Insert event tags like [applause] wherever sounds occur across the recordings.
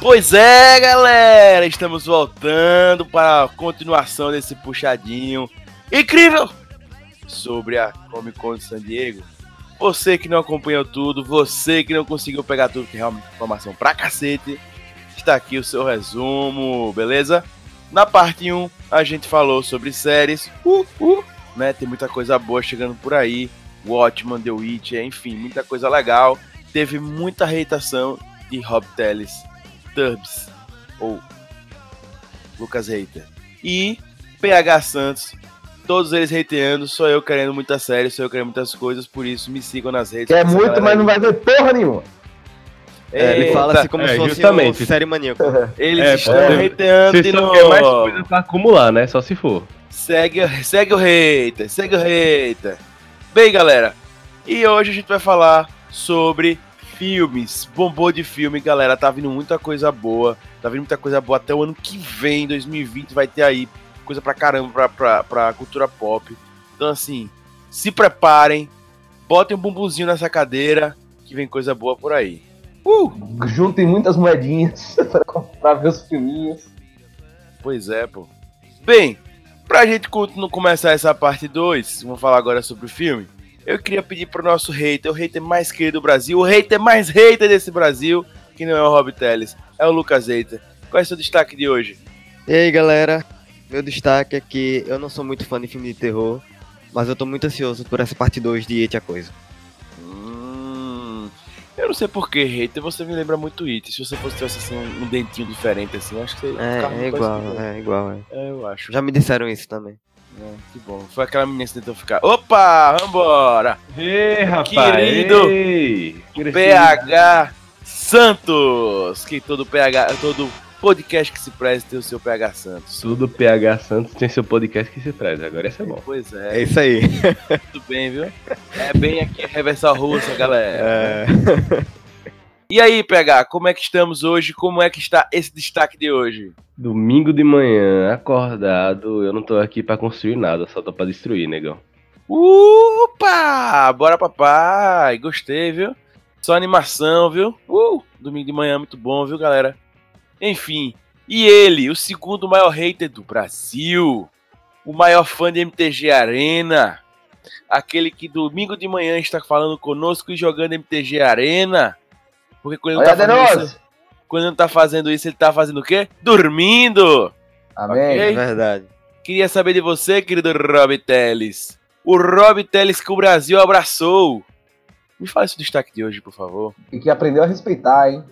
Pois é, galera, estamos voltando para a continuação desse puxadinho incrível sobre a Comic Con de San Diego. Você que não acompanhou tudo, você que não conseguiu pegar tudo, que é realmente informação pra cacete, está aqui o seu resumo, beleza? Na parte 1, a gente falou sobre séries, uh, uh, né? Tem muita coisa boa chegando por aí. Watchman, The Witcher, enfim, muita coisa legal. Teve muita reitação de Rob Teles, Tubbs, ou Lucas Reiter. E PH Santos, todos eles hateando, sou eu querendo muita série, sou eu querendo muitas coisas, por isso me sigam nas redes. Quer muito, mas não vai ver porra nenhuma. É, ele fala assim como é, se fosse justamente. um série maníaco. [laughs] Eles É, estão é. hateando só novo. querem mais coisa pra acumular, né? Só se for. Segue, segue o hater, segue o hater. Bem, galera, e hoje a gente vai falar sobre filmes. Bombou de filme, galera. Tá vindo muita coisa boa. Tá vindo muita coisa boa até o ano que vem, 2020, vai ter aí coisa pra caramba pra, pra, pra cultura pop. Então, assim, se preparem, botem um bumbumzinho nessa cadeira, que vem coisa boa por aí. Uh! Juntem muitas moedinhas [laughs] pra, pra ver os filminhos. Pois é, pô. Bem, pra gente começar essa parte 2, vamos falar agora sobre o filme. Eu queria pedir pro nosso hater, o hater mais querido do Brasil, o hater mais hater desse Brasil, que não é o Rob Teles, é o Lucas Hater. Qual é o seu destaque de hoje? E aí, galera, meu destaque é que eu não sou muito fã de filme de terror, mas eu tô muito ansioso por essa parte 2 de It a Coisa. Hum, eu não sei por que hater, você me lembra muito It. Se você fosse tivesse assim, um, dentinho diferente assim, eu acho que você É, muito é igual, é igual, é. É, eu acho. Já me disseram isso também. É, que bom. Foi aquela menina que tentou ficar. Opa, vambora! Ei, rapaz! Querido ei. PH Santos! Que todo PH, todo podcast que se preze tem o seu PH Santos. Tudo PH Santos tem seu podcast que se preza. Agora esse é bom. Pois É é, isso aí. [laughs] tudo bem, viu? É bem aqui, Reversal Russa, galera. É. E aí, PH, como é que estamos hoje? Como é que está esse destaque de hoje? Domingo de manhã, acordado, eu não tô aqui pra construir nada, só tô pra destruir, negão. Opa! Bora, papai! Gostei, viu? Só animação, viu? Uh! Domingo de manhã, muito bom, viu, galera? Enfim, e ele, o segundo maior hater do Brasil, o maior fã de MTG Arena, aquele que domingo de manhã está falando conosco e jogando MTG Arena. Porque quando ele, Olha, não tá isso, quando ele não tá fazendo isso, ele tá fazendo o quê? Dormindo! Amém. Ok. É verdade. Queria saber de você, querido Rob Teles. O Rob Teles que o Brasil abraçou. Me fala esse destaque de hoje, por favor. Tem que aprender a respeitar, hein?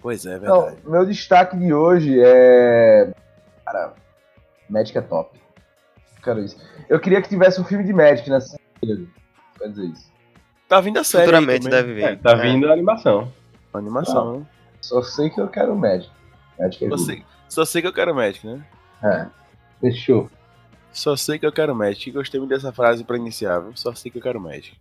Pois é, é Então, verdade. meu destaque de hoje é. Cara, Magic é top. Quero isso. Eu queria que tivesse um filme de Magic nessa série. Quer dizer isso. Tá vindo a série. Futuramente deve vir. É, tá vindo a animação. Animação. né? Só sei que eu quero Magic. Magic é Só, sei, só sei que eu quero Magic, né? É. Fechou. Só sei que eu quero Magic. Gostei muito dessa frase pra iniciar, viu? Só sei que eu quero Magic.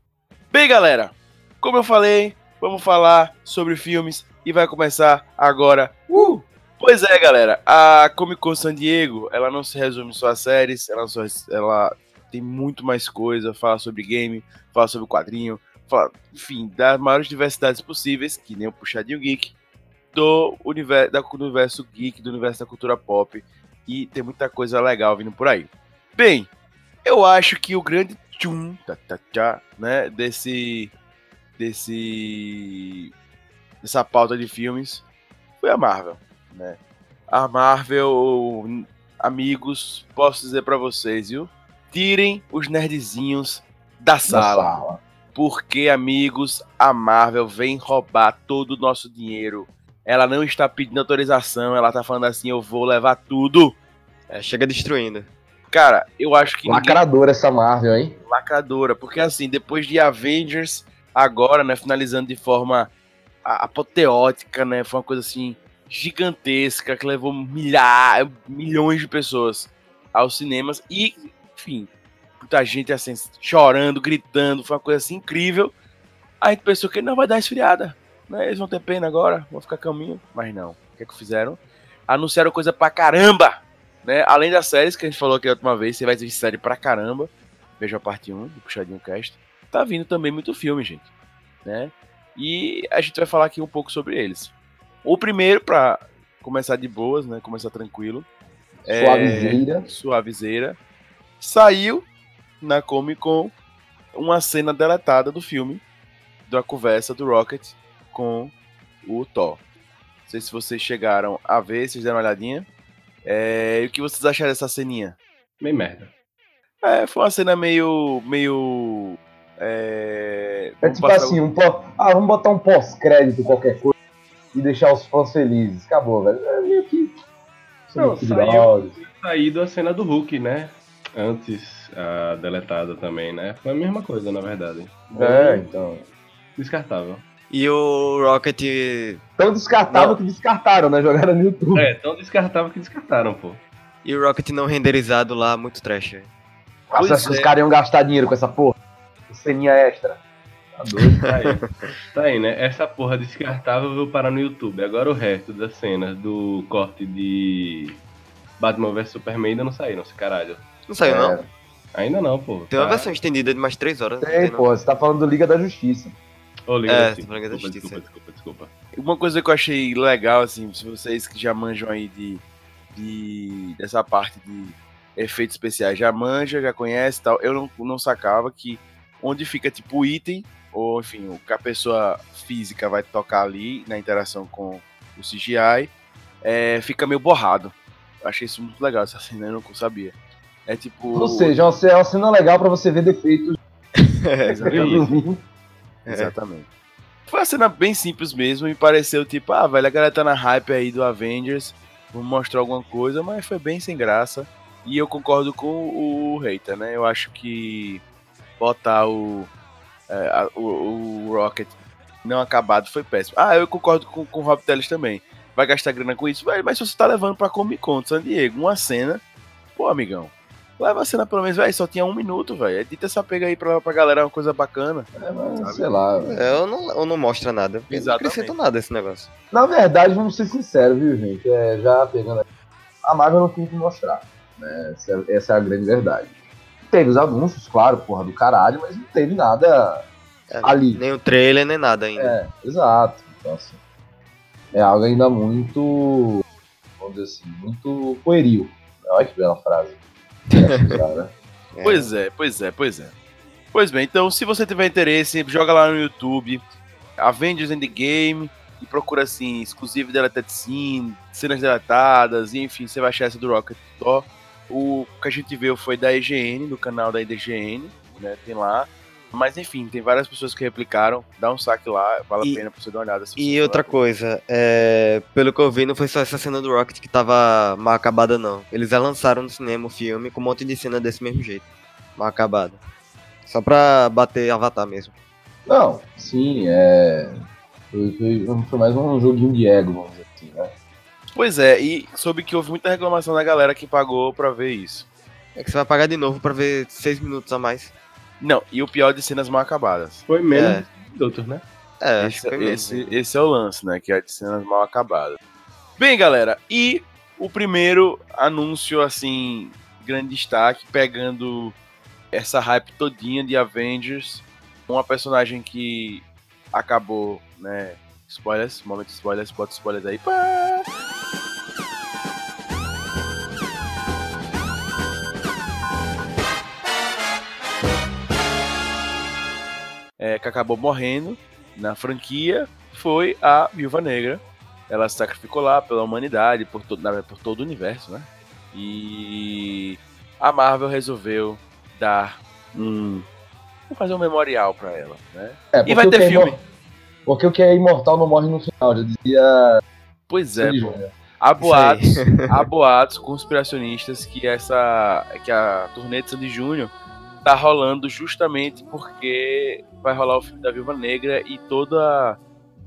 Bem, galera, como eu falei, vamos falar sobre filmes e vai começar agora. Uh! Pois é, galera, a Comic Con San Diego, ela não se resume só a séries, ela, só, ela tem muito mais coisa, fala sobre game, fala sobre quadrinho, fala, enfim, das maiores diversidades possíveis, que nem o Puxadinho Geek, do universo, da, do universo geek, do universo da cultura pop, e tem muita coisa legal vindo por aí. Bem, eu acho que o grande tchum, tá, tá, tá, né, desse, desse, dessa pauta de filmes foi a Marvel, né? A Marvel, amigos, posso dizer pra vocês, viu? Tirem os nerdzinhos da Da sala, sala. porque, amigos, a Marvel vem roubar todo o nosso dinheiro. Ela não está pedindo autorização, ela tá falando assim, eu vou levar tudo. É, chega destruindo. Cara, eu acho que ninguém Lacradora essa Marvel, hein? lacradora, porque assim, depois de Avengers, agora, né, finalizando de forma apoteótica, né, foi uma coisa assim gigantesca que levou milhares, milhões de pessoas aos cinemas e, enfim, muita gente assim chorando, gritando, foi uma coisa assim incrível. A gente pensou que não vai dar esfriada, né? Eles vão ter pena agora, vão ficar caminho, mas não. O que é que fizeram? Anunciaram coisa pra caramba, né? Além das séries que a gente falou aqui a última vez, você vai ver série pra caramba. Veja a parte 1 do Puxadinho Cast. Tá vindo também muito filme, gente, né? E a gente vai falar aqui um pouco sobre eles. O primeiro, pra começar de boas, né? Começar tranquilo. É, Suavizeira. Suavizeira. Saiu na Comic Con uma cena deletada do filme, da conversa do Rocket com o Thor. Não sei se vocês chegaram a ver, vocês deram uma olhadinha. É, e o que vocês acharam dessa ceninha? Meio merda. É, foi uma cena meio. meio. É, É tipo assim, um pó... ah, vamos botar um pós-crédito qualquer coisa e deixar os fãs felizes. Acabou, velho. É meio que. Não, saiu. Saído a cena do Hulk, né? Antes, a deletada também, né? Foi a mesma coisa, na verdade. É, então. Descartável. E o Rocket. Tão descartável que descartaram, né? Jogaram no YouTube. É, tão descartável que descartaram, pô. E o Rocket não renderizado lá, muito trash. velho. Nossa, Pois acho que é. os caras iam gastar dinheiro com essa porra. Ceninha extra. Tá doido. Tá aí. [laughs] tá aí, né? Essa porra descartável veio parar no YouTube. Agora o resto das cenas do corte de Batman vs Superman ainda não saíram, esse caralho. Não saiu, É, não? Ainda não, pô. Tem uma Tá? versão estendida de mais 3 horas. não Tem, não? pô. Você tá falando do Liga da Justiça. Liga É, da Justiça. falando da desculpa, Justiça. desculpa, desculpa, desculpa. Uma coisa que eu achei legal, assim, se vocês que já manjam aí de, de dessa parte de efeitos especiais, já manja, já conhece e tal, eu não, não sacava que onde fica tipo o item, ou enfim, o que a pessoa física vai tocar ali na interação com o CGI, é, fica meio borrado. Eu achei isso muito legal, essa cena eu não sabia. É tipo. Ou seja, é uma ce- é uma cena legal pra você ver defeitos. [laughs] É, Exatamente. Exatamente. Foi uma cena bem simples mesmo e pareceu tipo, ah, velho, a galera tá na hype aí do Avengers, vamos mostrar alguma coisa, mas foi bem sem graça. E eu concordo com o hater, né? Eu acho que botar o, é, a- o, o Rocket não acabado foi péssimo. Ah, eu concordo com, com o Rob Teles também. Vai gastar grana com isso, mas se você tá levando pra Comic Con de San Diego uma cena, pô, amigão, leva a cena pelo menos, velho, só tinha um minuto, velho. Edita essa pega aí pra, pra galera uma coisa bacana. É, mas, sei lá. velho. É, eu não, eu não mostra nada. porque Não Exatamente. acrescenta nada esse negócio. Na verdade, vamos ser sinceros, viu, gente? É, já pegando aqui. A Marvel não tem o que mostrar. Né? Essa, é- essa é a grande verdade. Teve os anúncios, claro, porra do caralho, mas não teve nada É, ali. Nem o trailer, nem nada ainda. É, exato. Então, assim, é algo ainda muito, vamos dizer assim, muito pueril. Olha que bela frase. É. Pois é, pois é, pois é. Pois bem, então se você tiver interesse, joga lá no YouTube Avengers Endgame e procura assim, exclusivo deleted scene, cenas deletadas, enfim, você vai achar essa do Rocket Thor. O que a gente viu foi da EGN, do canal da IDGN, né? Tem lá. Mas enfim, tem várias pessoas que replicaram. Dá um saque lá, vale E- a pena pra você dar uma olhada. E outra lá. coisa, é, pelo que eu vi, não foi só essa cena do Rocket que tava mal acabada, não. Eles já lançaram no cinema o filme com um monte de cena desse mesmo jeito. Mal acabada. Só pra bater Avatar mesmo. Não, sim, é. Foi, foi- foi mais um joguinho de ego, vamos dizer assim, né? Pois é, e soube que houve muita reclamação da galera que pagou pra ver isso. É que você vai pagar de novo pra ver seis minutos a mais. Não, e o pior de cenas mal acabadas. Foi menos É. de outros, né? É, Esse, mesmo. esse, esse é o lance, né? Que é de cenas mal acabadas. Bem, galera, e o primeiro anúncio, assim, grande destaque, pegando essa hype todinha de Avengers, uma personagem que acabou, né? Spoilers, momento de spoilers, bota spoilers aí. Pá! É, que acabou morrendo na franquia foi a Viúva Negra. Ela se sacrificou lá pela humanidade, por, todo, na por todo o universo, né? E a Marvel resolveu dar um. Vamos fazer um memorial pra ela, né? É, E vai o ter que é filme. Porque o que é imortal não morre no final, já dizia. Pois é, pô. Há boatos, há [laughs] boatos conspiracionistas que essa. que a turnê de Sandy Júnior tá rolando justamente porque vai rolar o filme da Viúva Negra e toda.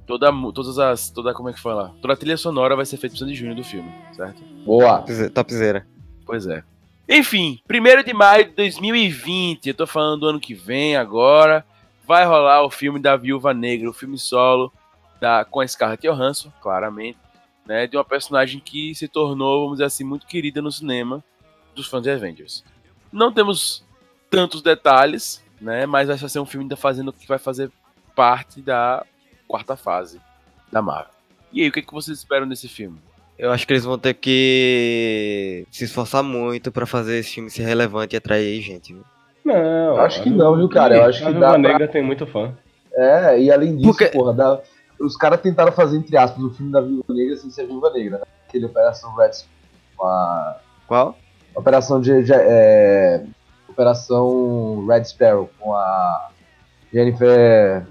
Toda, todas as. Toda, como é que fala? Toda a trilha sonora vai ser feita por Sandy Júnior do filme, certo? Boa. Topzera. Pois é. Enfim, 1 de maio de 2020, eu tô falando do ano que vem agora, vai rolar o filme da Viúva Negra, o filme solo da, com a Scarlett Johansson, claramente, né, de uma personagem que se tornou, vamos dizer assim, muito querida no cinema dos fãs de Avengers. Não temos tantos detalhes, né, mas vai ser um filme da fazendo que vai fazer parte da quarta fase da Marvel. E aí, o que, que vocês esperam desse filme? Eu acho que eles vão ter que se esforçar muito pra fazer esse filme ser relevante e atrair gente. viu? Não, Acho que não, viu, cara? Eu acho a que dá pra- Negra tem muito fã. É, e além disso, Porque- porra, dá- os caras tentaram fazer, entre aspas, o filme da Viúva Negra sem ser Viúva Negra, né? Aquele Operação Red com a Qual? Operação de, de- é, Operação Red Sparrow com a Jennifer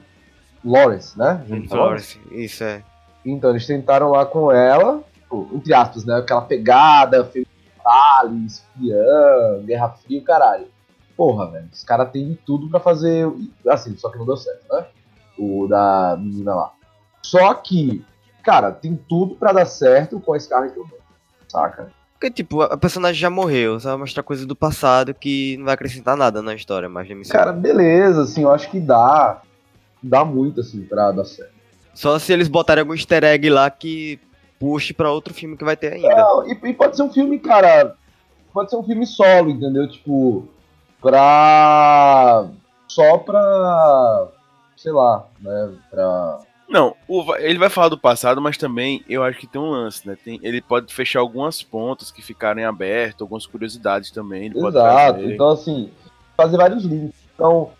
Lawrence, né? Jennifer Lawrence. Isso é. Então eles tentaram lá com ela, pô, entre aspas, né? Aquela pegada, filme espiã, Guerra Fria, caralho. Porra, velho, os caras têm tudo pra fazer. Assim, só que não deu certo, né? O da menina lá. Só que, cara, tem tudo pra dar certo com a Scarlett Johansson, saca? Porque, tipo, a personagem já morreu, só vai mostrar coisas do passado que não vai acrescentar nada na história, mais da missão. Cara, beleza, assim, eu acho que dá. Dá muito, assim, pra dar certo. Só se eles botarem algum easter egg lá que puxe pra outro filme que vai ter ainda. Não, e, e pode ser um filme, cara. Pode ser um filme solo, entendeu? Tipo, pra. Só pra. Sei lá, né? Pra. Não, o ele vai falar do passado, mas também eu acho que tem um lance, né? Tem, ele pode fechar algumas pontas que ficaram em aberto, algumas curiosidades também. Exato. Então, assim, fazer vários links. Então,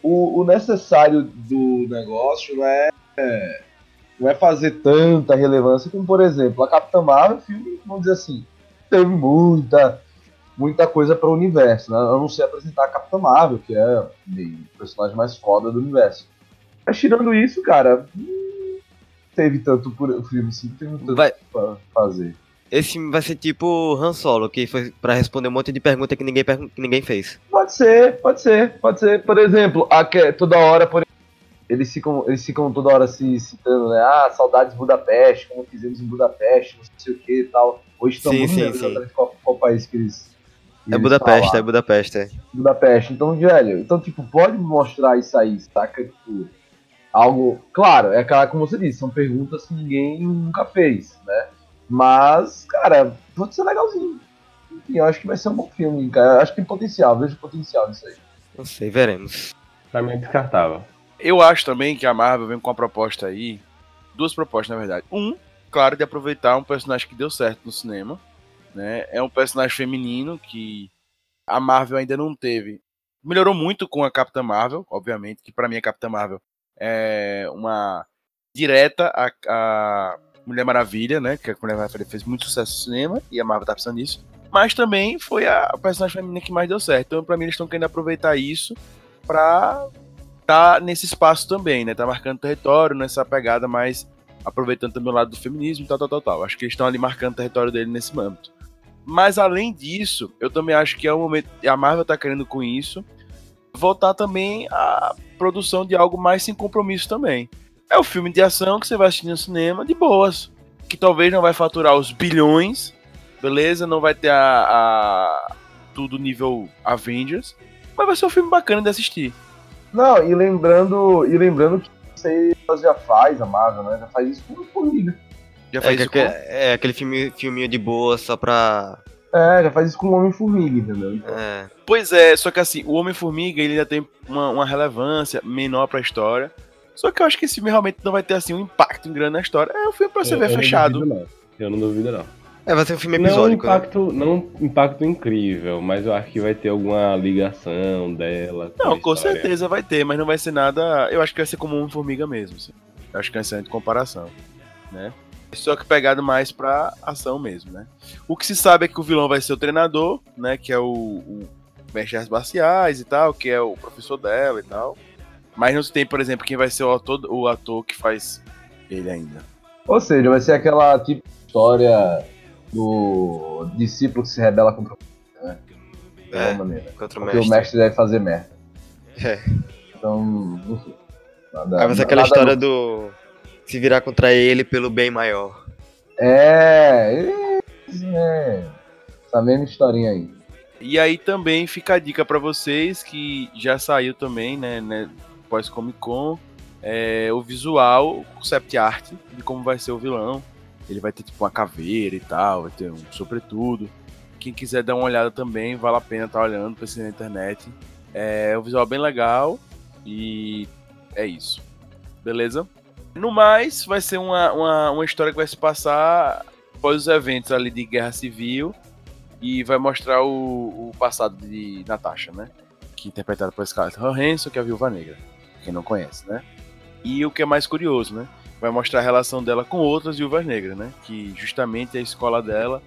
o, o necessário do negócio não é, não é fazer tanta relevância como, por exemplo, a Capitã Marvel, filme, vamos dizer assim, teve muita, muita coisa para o universo, né? Eu não sei apresentar a Capitã Marvel, que é o personagem mais foda do universo. Mas tirando isso, cara, não teve tanto por o filme assim, não teve tanto Vai- pra fazer. Esse filme vai ser tipo Han Solo, que foi pra responder um monte de pergunta que ninguém, pergun- que ninguém fez. Pode ser, pode ser, pode ser. Por exemplo, a que- toda hora, por eles ficam, eles ficam toda hora se citando, né? Ah, saudades de Budapeste, como fizemos em Budapeste, não sei o que e tal. Hoje lembro sim. exatamente qual, qual país que eles. que É eles Budapeste, é. Budapeste, é. Budapeste. Então, velho, então, tipo, pode mostrar isso aí, saca? Tipo, algo. Claro, é aquela, como você disse, são perguntas que ninguém nunca fez, né? Mas, cara, pode ser legalzinho. Enfim, eu acho que vai ser um bom filme, cara. Eu acho que tem potencial, vejo potencial nisso aí. Não sei, veremos. Pra mim é descartável. Eu acho também que a Marvel vem com uma proposta aí. Duas propostas, na verdade. Um, claro, de aproveitar um personagem que deu certo no cinema. Né? É um personagem feminino que a Marvel ainda não teve. Melhorou muito com a Capitã Marvel, obviamente, que pra mim a Capitã Marvel é uma direta a, a Mulher Maravilha, né? Que a Mulher Maravilha fez muito sucesso no cinema e a Marvel tá precisando disso. Mas também foi a personagem feminina que mais deu certo. Então, pra mim, eles estão querendo aproveitar isso pra tá nesse espaço também, né? Tá marcando território nessa pegada, mas aproveitando também o lado do feminismo e tal, tal, tal, tal. Acho que eles estão ali marcando o território dele nesse âmbito. Mas além disso, eu também acho que é o momento. A Marvel tá querendo com isso voltar também à produção de algo mais sem compromisso também. É o filme de ação que você vai assistir no cinema de boas. Que talvez não vai faturar os bilhões, beleza? Não vai ter a, a tudo nível Avengers. Mas vai ser um filme bacana de assistir. Não, e lembrando, e lembrando que isso ela já faz, a Marvel, né? Já faz isso com Formiga. Já É, faz que- isso com- é aquele filme, filminho de boa só pra. É, já faz isso com o Homem-Formiga, entendeu? É, Pois é, só que assim, o Homem-Formiga ele ainda tem uma, uma relevância menor pra história. Só que eu acho que esse filme realmente não vai ter assim um impacto grande na história. É um filme pra você Eu- ver eu não fechado. duvido, não. Eu não duvido, não. é vai ser um filme Não episódico. né? impacto, não impacto incrível, mas eu acho que vai ter alguma ligação dela. Não, a com história. certeza vai ter, mas não vai ser nada. Eu acho que vai ser como Homem-Formiga mesmo. Assim. Eu acho que vai ser de comparação. Né? Só que pegado mais pra ação mesmo, né? O que se sabe é que o vilão vai ser o treinador, né? Que é o, o mestre de artes marciais e tal, que é o professor dela e tal. Mas não se tem, por exemplo, quem vai ser o ator, o ator que faz ele ainda. Ou seja, vai ser aquela tipo história do discípulo que se rebela contra o né? De É, alguma maneira. contra o Porque mestre. o mestre deve fazer merda. É. Então, enfim. Nada, Aí vai ser aquela história do. Se virar contra ele pelo bem maior. É, é. Essa mesma historinha aí. E aí também fica a dica pra vocês que já saiu também, né, né pós Comic Con, é, o visual, o concept art de como vai ser o vilão. Ele vai ter tipo uma caveira e tal, vai ter um sobretudo. Quem quiser dar uma olhada também, vale a pena estar olhando, pesquisar na internet. É um visual bem legal e é isso. Beleza? No mais, vai ser uma, uma, uma história que vai se passar após os eventos ali de guerra civil e vai mostrar o, o passado de Natasha, né? Que é interpretada por Scarlett Johansson, que é a Viúva Negra. Quem não conhece, né? E o que é mais curioso, né? Vai mostrar a relação dela com outras viúvas negras, né? Que justamente a escola dela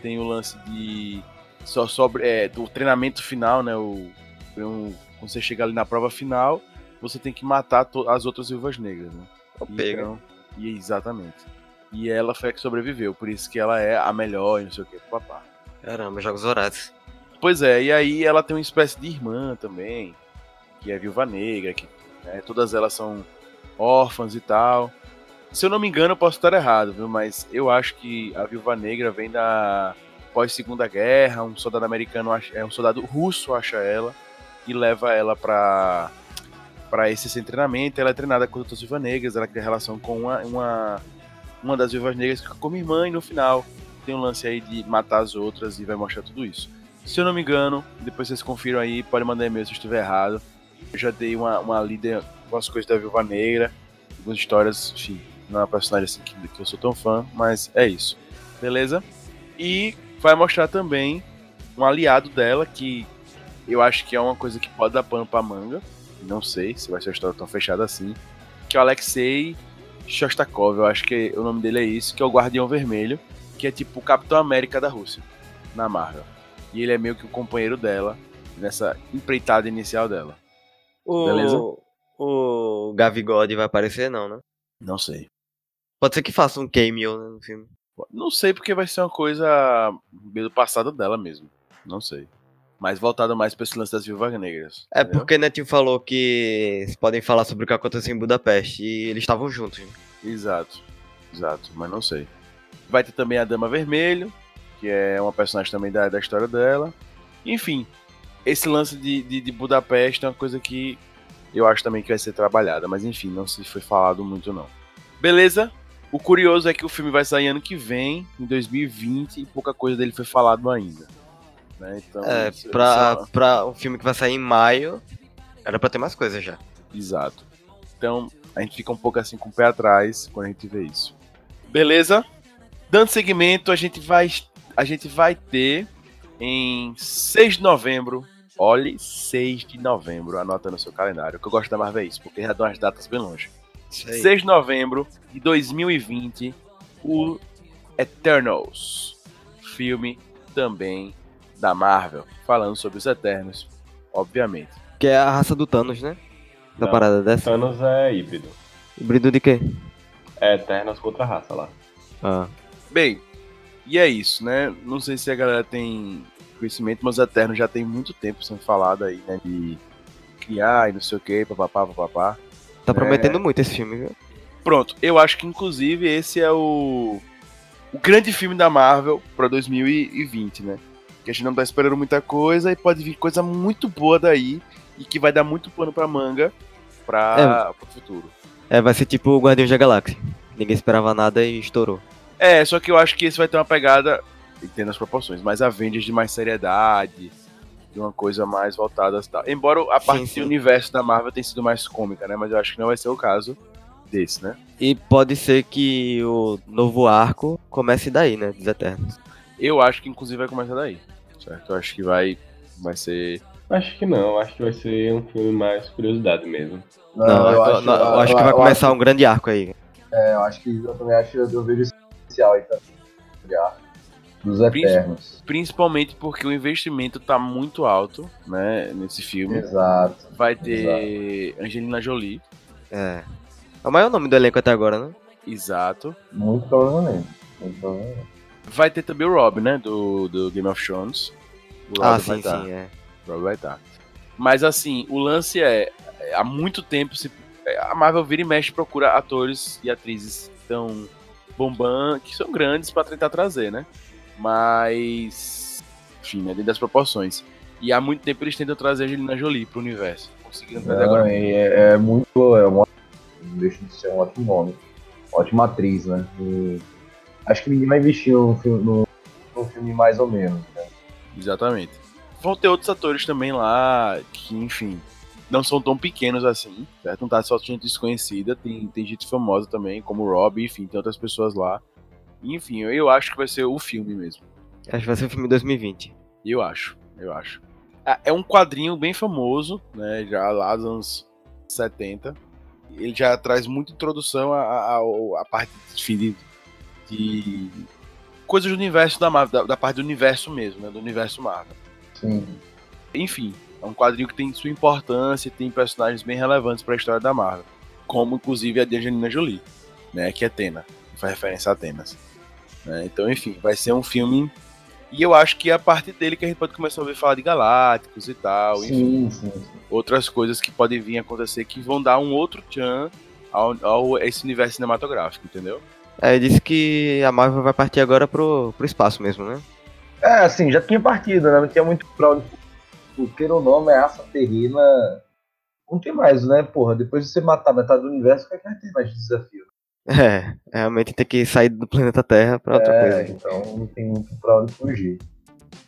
tem o lance de só sobre é, do treinamento final, né? O, um, quando você chega ali na prova final, você tem que matar as outras viúvas negras, né? Pega. Então, e exatamente. E ela foi a que sobreviveu, por isso que ela é a melhor e não sei o que, papá. Caramba, Jogos Horários. Pois é, e aí ela tem uma espécie de irmã também, que é a Viúva Negra, que né, todas elas são órfãs e tal. Se eu não me engano, eu posso estar errado, viu? Mas eu acho que a Viúva Negra vem da pós Segunda Guerra, um soldado americano, é um soldado russo acha ela e leva ela para para esse, esse treinamento. Ela é treinada com outras viúvas negras, ela cria relação com uma, uma, uma das viúvas negras que como irmã e no final tem um lance aí de matar as outras e vai mostrar tudo isso. Se eu não me engano, depois vocês confiram aí, pode mandar e-mail se eu estiver errado. Eu já dei uma, uma lida com as coisas da Viúva Negra, algumas histórias, enfim, não é uma personagem assim que, que eu sou tão fã, mas é isso. Beleza? E vai mostrar também um aliado dela que eu acho que é uma coisa que pode dar pano pra manga. Não sei se vai ser uma história tão fechada assim. Que é o Alexei Shostakov, eu acho que o nome dele é isso, que é o Guardião Vermelho, que é tipo o Capitão América da Rússia, na Marvel. E ele é meio que o companheiro dela nessa empreitada inicial dela. O, Beleza? o Gavigode vai aparecer, não, né? Não sei. Pode ser que faça um cameo né, no filme. Não sei porque vai ser uma coisa meio do passado dela mesmo. Não sei. Mas voltado mais pra esse lance das viúvas negras. É entendeu? porque Netinho falou que eles podem falar sobre o que aconteceu em Budapeste e eles estavam juntos. né? Exato. Exato, mas não sei. Vai ter também a Dama Vermelho, que é uma personagem também da, da história dela. Enfim, esse lance de, de, de Budapeste é uma coisa que eu acho também que vai ser trabalhada, mas enfim, não se foi falado muito não. Beleza? O curioso é que o filme vai sair ano que vem, em 2020, e pouca coisa dele foi falado ainda. Né? Então, É, isso- pra, isso pra um filme que vai sair em maio, era pra ter mais coisa já. é- Exato. Então, a gente fica um pouco assim com o pé atrás quando a gente vê isso. Beleza? Dando seguimento, a gente vai, a gente vai ter em 6 de novembro. Olhe, 6 de novembro, anota no seu calendário, que eu gosto da Marvel é isso, porque já dão as datas bem longe. Aí. 6 de novembro de 2020, o Eternals, filme também da Marvel, falando sobre os Eternos, obviamente. Que é a raça do Thanos, né? Da Não. parada dessa. Thanos é híbrido. Híbrido de quê? É Eternos contra a raça lá. Ah. Bem, e é isso, né? Não sei se a galera tem conhecimento, mas os Eternos já tem muito tempo sendo falado aí, né? De criar e não sei o que, papapá, papapá. Tá É. prometendo muito esse filme, viu? Pronto, eu acho que inclusive esse é o, o grande filme da Marvel pra 2020, né? Que a gente não tá esperando muita coisa e pode vir coisa muito boa daí e que vai dar muito pano pra manga pra, pro futuro. É, vai ser tipo o Guardiões da Galáxia. Ninguém esperava nada e estourou. É, só que eu acho que esse vai ter uma pegada, entendo as proporções, mais Avengers de mais seriedade, de uma coisa mais voltada a tal. Embora a Sim, parte sim. do universo da Marvel tenha sido mais cômica, né? Mas eu acho que não vai ser o caso desse, né? E pode ser que o novo arco comece daí, né? Dos Eternos. Eu acho que inclusive vai começar daí, certo? Eu acho que vai, vai ser... Acho que não, acho que vai ser um filme mais curiosidade mesmo. Não, eu, acho, não, eu acho que vai começar um grande arco aí. É, eu acho que eu também acho eu vejo esse potencial aí também. já, Dos Eternos. Principalmente porque o investimento tá muito alto, né? Nesse filme. Exato. Vai ter Angelina Jolie, É. É o maior nome do elenco até agora, né? exato. Muito provavelmente. Muito provavelmente. Vai ter também o Rob, né? Do, do Game of Thrones. O Ah, Rob vai sim, tá. sim, é. O Rob vai estar. Mas assim, o lance é, é, há muito tempo se, é, a Marvel vira e mexe e procura atores e atrizes que estão bombando, que são grandes pra tentar trazer, né? Mas enfim, né, dentro das proporções. E há muito tempo eles tentam trazer a Angelina Jolie pro universo. Conseguiram trazer Não, agora. e é, é muito. É um, não deixa de ser um ótimo nome. Ótima atriz, né? E acho que ninguém vai investir num filme, num, num filme mais ou menos. Né? Exatamente. Vão ter outros atores também lá, que, enfim, não são tão pequenos assim, certo? Não tá só gente desconhecida, tem, tem gente famosa também, como o Rob, enfim, tem outras pessoas lá. Enfim, eu, eu acho que vai ser o filme mesmo. Acho que vai ser o filme 2020. Eu acho, eu acho. É- É um quadrinho bem famoso, né? Já lá dos anos 70. Ele já traz muita introdução à, à parte enfim, de, de coisas do universo da Marvel, da, da parte do universo mesmo, né? Do universo Marvel. Sim. Enfim, é um quadrinho que tem sua importância e tem personagens bem relevantes para a história da Marvel. Como, inclusive, a de Angelina Jolie, né? Que é Atena, que faz referência a Atenas. né, Então, enfim, vai ser um filme... E eu acho que é a partir dele que a gente pode começar a ouvir falar de Galácticos e tal, enfim, Sim, sim, sim. outras coisas que podem vir a acontecer que vão dar um outro tchan ao, ao esse universo cinematográfico, entendeu? É, disse que a Marvel vai partir agora pro, pro espaço mesmo, né? É, assim, já tinha partido, né? Não tinha muito pra onde. O queira ou não, ameaça terrena. Não tem mais, né? Porra, depois de você matar metade do universo, o que é que vai ter mais de desafio? [laughs] É, realmente tem que sair do planeta Terra pra outra É, coisa. então não tem muito pra onde fugir.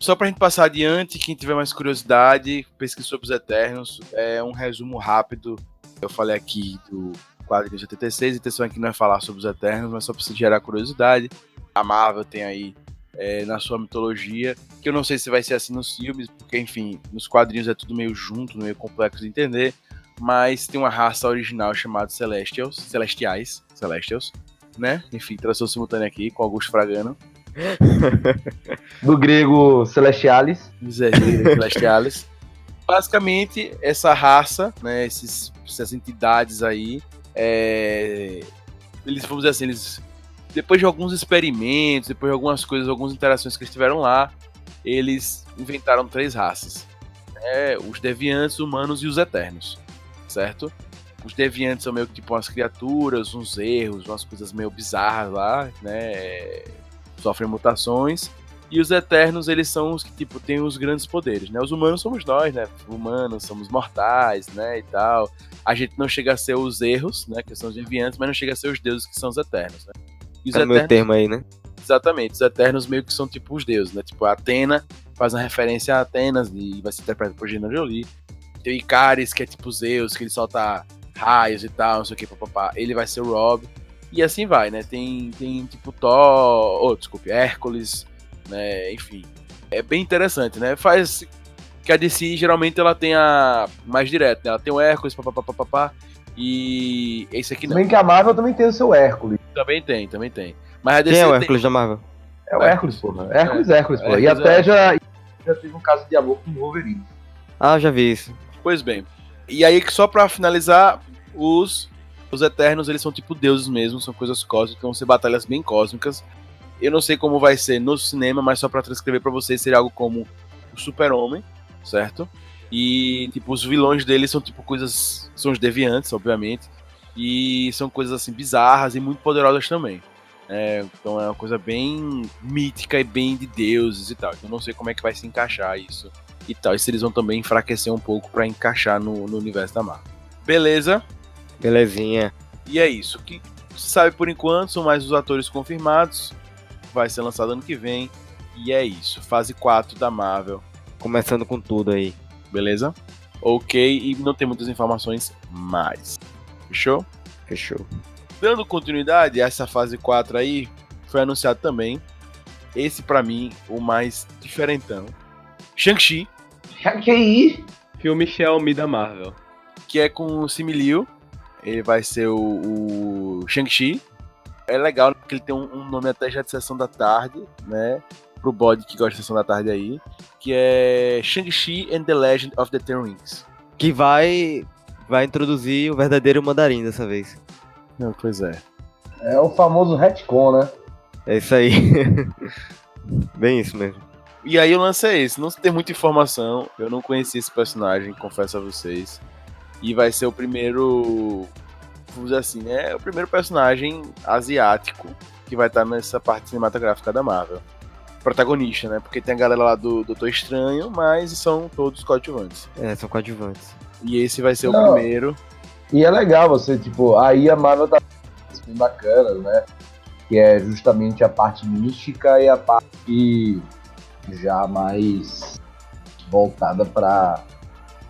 Só pra gente passar adiante, quem tiver mais curiosidade, pesquise sobre os Eternos. É um resumo rápido. Eu falei aqui do quadrinho de 86, a intenção aqui não é falar sobre os Eternos, mas só pra você gerar curiosidade. A Marvel tem aí é, na sua mitologia, que eu não sei se vai ser assim nos filmes, porque, enfim, nos quadrinhos é tudo meio junto, meio complexo de entender. Mas tem uma raça original chamada Celestials, Celestiais, Celestials, né? Enfim, tradução simultânea aqui com Augusto Fragano. [laughs] Do grego Celestialis. Misericórdia Celestiales. Basicamente, essa raça, né, esses, essas entidades aí, é, eles, vamos dizer assim, eles, depois de alguns experimentos, depois de algumas coisas, algumas interações que eles tiveram lá, eles inventaram três raças. né, os deviantes, humanos e os eternos, certo? Os deviantes são meio que tipo umas criaturas, uns erros, umas coisas meio bizarras lá, né? Sofrem mutações. E os Eternos, eles são os que, tipo, têm os grandes poderes, né? Os humanos somos nós, né? Humanos, somos mortais, né? E tal. A gente não chega a ser os erros, né? Que são os deviantes, mas não chega a ser os deuses que são os Eternos, né? E os É o meu termo aí, né? exatamente, os Eternos meio que são tipo os deuses, né? Tipo, a Atena faz uma referência a Atenas e vai ser interpretado por Gina Jolie. Tem o Icaris, que é tipo Zeus, que ele solta raios e tal, não sei o que, papapá. Ele vai ser o Rob. E assim vai, né? Tem, tem tipo Thor, oh, desculpe, Hércules, né? Enfim. É bem interessante, né? Faz que a DC geralmente ela tem a mais direto, né? Ela tem o Hércules, papapá. E esse aqui Se não. bem que a Marvel também tem o seu Hércules. Também tem, também tem. Mas a DC Quem é o tem- Hércules da Marvel? É o Hércules. Hércules, porra. Hércules, Hércules, pô. E Hércules, até é. já, já teve um caso de amor com o Wolverine. Ah, já vi isso. Pois bem. E aí, que só pra finalizar, os, os Eternos, eles são tipo deuses mesmo, são coisas cósmicas, vão ser batalhas bem cósmicas. Eu não sei como vai ser no cinema, mas só pra transcrever pra vocês, seria algo como o Super-Homem, certo? E, tipo, os vilões deles são, tipo, coisas... São os deviantes, obviamente. E são coisas, assim, bizarras e muito poderosas também. É, então é uma coisa bem mítica e bem de deuses e tal. Então eu não sei como é que vai se encaixar isso e tal. E se eles vão também enfraquecer um pouco pra encaixar no, no universo da Marvel. Beleza? Belezinha. E é isso. O que se sabe por enquanto são mais os atores confirmados. Vai ser lançado ano que vem. E é isso. Fase 4 da Marvel. Começando com tudo aí. Beleza? Ok. E não tem muitas informações mais. Fechou? Fechou. Dando continuidade a essa fase 4 aí, foi anunciado também. Esse pra mim, o mais diferentão. Shang-Chi, Que aí? Filme Xiaomi da Marvel. que é com o Simi Liu. Ele vai ser o, o Shang-Chi. É legal porque ele tem um, um nome até já de sessão da tarde, né? Pro bode que gosta de sessão da tarde aí. Que é Shang-Chi and the Legend of the Ten Rings. Que vai vai introduzir o verdadeiro mandarim dessa vez. Não, pois é. É o famoso retcon, né? É isso aí. [laughs] Bem isso mesmo. E aí o lance é esse, não tem muita informação, eu não conheci esse personagem, confesso a vocês. E vai ser o primeiro, vamos dizer assim, é o primeiro personagem asiático que vai estar nessa parte cinematográfica da Marvel. Protagonista, né? Porque tem a galera lá do Doutor Estranho, mas são todos coadjuvantes. É, são coadjuvantes. E esse vai ser o Não. primeiro. E é legal você, tipo, aí a Marvel tá bem bacana, né? Que é justamente a parte mística e a parte já mais voltada pra,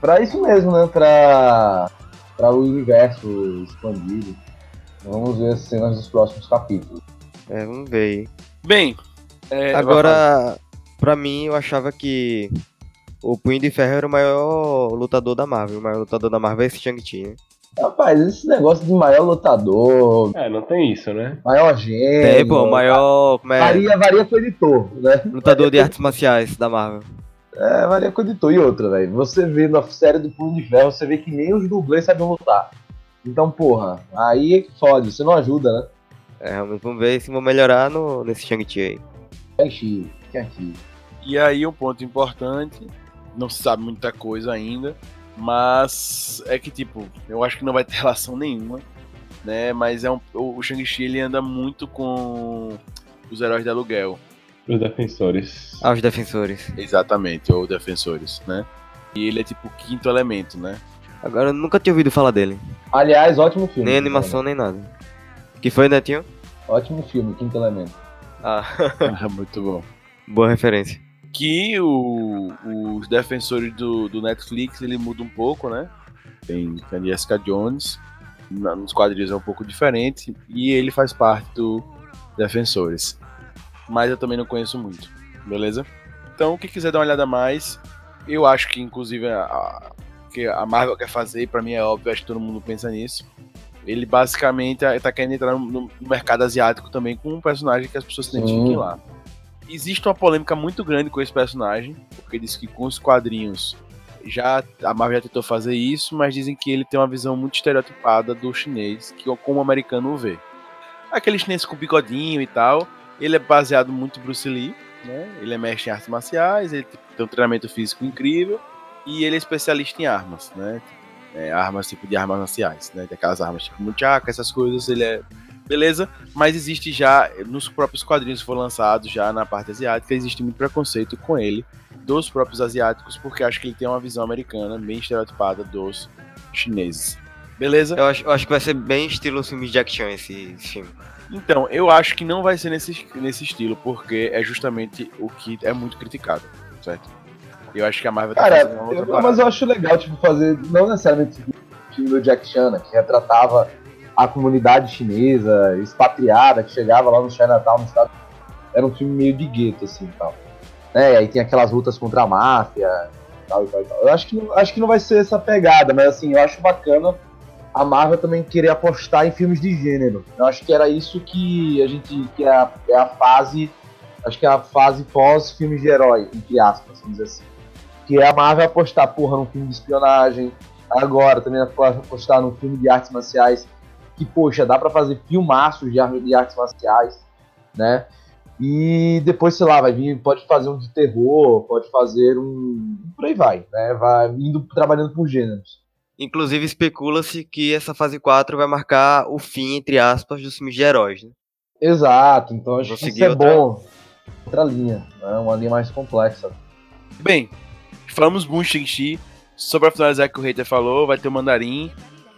pra isso mesmo, né? Pra, pra o universo expandido. Vamos ver as cenas dos próximos capítulos. É, vamos ver aí. Bem, é, Agora, pra mim, eu achava que o Punho de Ferro era o maior lutador da Marvel. O maior lutador da Marvel é esse Shang-Chi, né? Rapaz, esse negócio de maior lutador, É, não tem isso, né? maior gênio. Tem, pô, o maior. Como é? Varia, varia com o editor, né? Lutador de artes marciais da Marvel. É, varia com o editor. E outra, velho. Você vê na série do Punho de Ferro, você vê que nem os dublês sabem lutar. Então, porra, aí é que fode, você não ajuda, né? É, realmente, vamos ver se vão melhorar no, nesse Shang-Chi aí. Shang-Chi, Shang-Chi. E aí um ponto importante, não se sabe muita coisa ainda, mas é que tipo, eu acho que não vai ter [laughs] relação nenhuma, né? Mas é um, o o Shang-Chi ele anda muito com os heróis de aluguel. Os defensores. Ah, os defensores. Exatamente, ou defensores, né? E ele é tipo o quinto elemento, né? Agora eu nunca tinha ouvido falar dele. Aliás, ótimo filme. Nem animação, nem nada. Que foi, Netinho? Ótimo filme, Quinto Elemento. Ah, [laughs] muito bom. boa referência. Que o- os defensores do, do Netflix ele muda um pouco, né? Tem a Jessica Jones, na- nos quadrinhos é um pouco diferente, e ele faz parte do Defensores. Mas eu também não conheço muito, beleza? Então, quem quiser dar uma olhada mais, eu acho que inclusive a, a- que a Marvel quer fazer, pra mim é óbvio, acho que todo mundo pensa nisso. Ele basicamente é- tá querendo entrar no, no mercado asiático também com um personagem que as pessoas se identifiquem lá. Existe uma polêmica muito grande com esse personagem, porque diz que com os quadrinhos já a Marvel já tentou fazer isso, mas dizem que ele tem uma visão muito estereotipada do chinês, que como o americano o vê. Aquele chinês com bigodinho e tal, ele é baseado muito em Bruce Lee, né? Ele é mestre em artes marciais, ele tem um treinamento físico incrível e ele é especialista em armas, né? É, armas tipo de armas marciais, né? Aquelas armas tipo Munchaka, essas coisas, ele é beleza, mas existe já nos próprios quadrinhos que foram lançados já na parte asiática, existe muito preconceito com ele dos próprios asiáticos, porque acho que ele tem uma visão americana bem estereotipada dos chineses. Beleza? Eu acho, eu acho que vai ser bem estilo filme de esse, esse filme. Então, eu acho que não vai ser nesse, nesse estilo, porque é justamente o que é muito criticado, certo? Eu acho que a Marvel tá Cara, fazendo uma outra eu- mas eu acho legal, tipo, fazer, não necessariamente o filme do Jack Chan, né, que retratava a comunidade chinesa, expatriada, que chegava lá no Chinatown, no estado. Era um filme meio de gueto, assim, tal. Né, e aí tem aquelas lutas contra a máfia, e tal, e tal, e tal. Eu acho que, não- acho que não vai ser essa pegada, mas assim, eu acho bacana a Marvel também querer apostar em filmes de gênero. Eu acho que era isso que a gente, que é a, é a fase, acho que é a fase pós filmes de herói, entre aspas, vamos dizer assim que é a Marvel apostar, porra, num filme de espionagem, agora também apostar num filme de artes marciais, que, poxa, dá pra fazer filmaços de, de artes marciais, né? E depois, sei lá, vai vir, pode fazer um de terror, pode fazer um. Por aí vai, né? Vai indo trabalhando por gêneros. Inclusive, especula-se que essa fase 4 vai marcar o fim, entre aspas, dos filmes de heróis, né? Exato, então acho Vou que seguir isso é outra- bom. Outra linha, né? Uma linha mais complexa. Bem, falamos muito Shang-Chi. Só pra finalizar que o Hater falou, vai ter o Mandarim.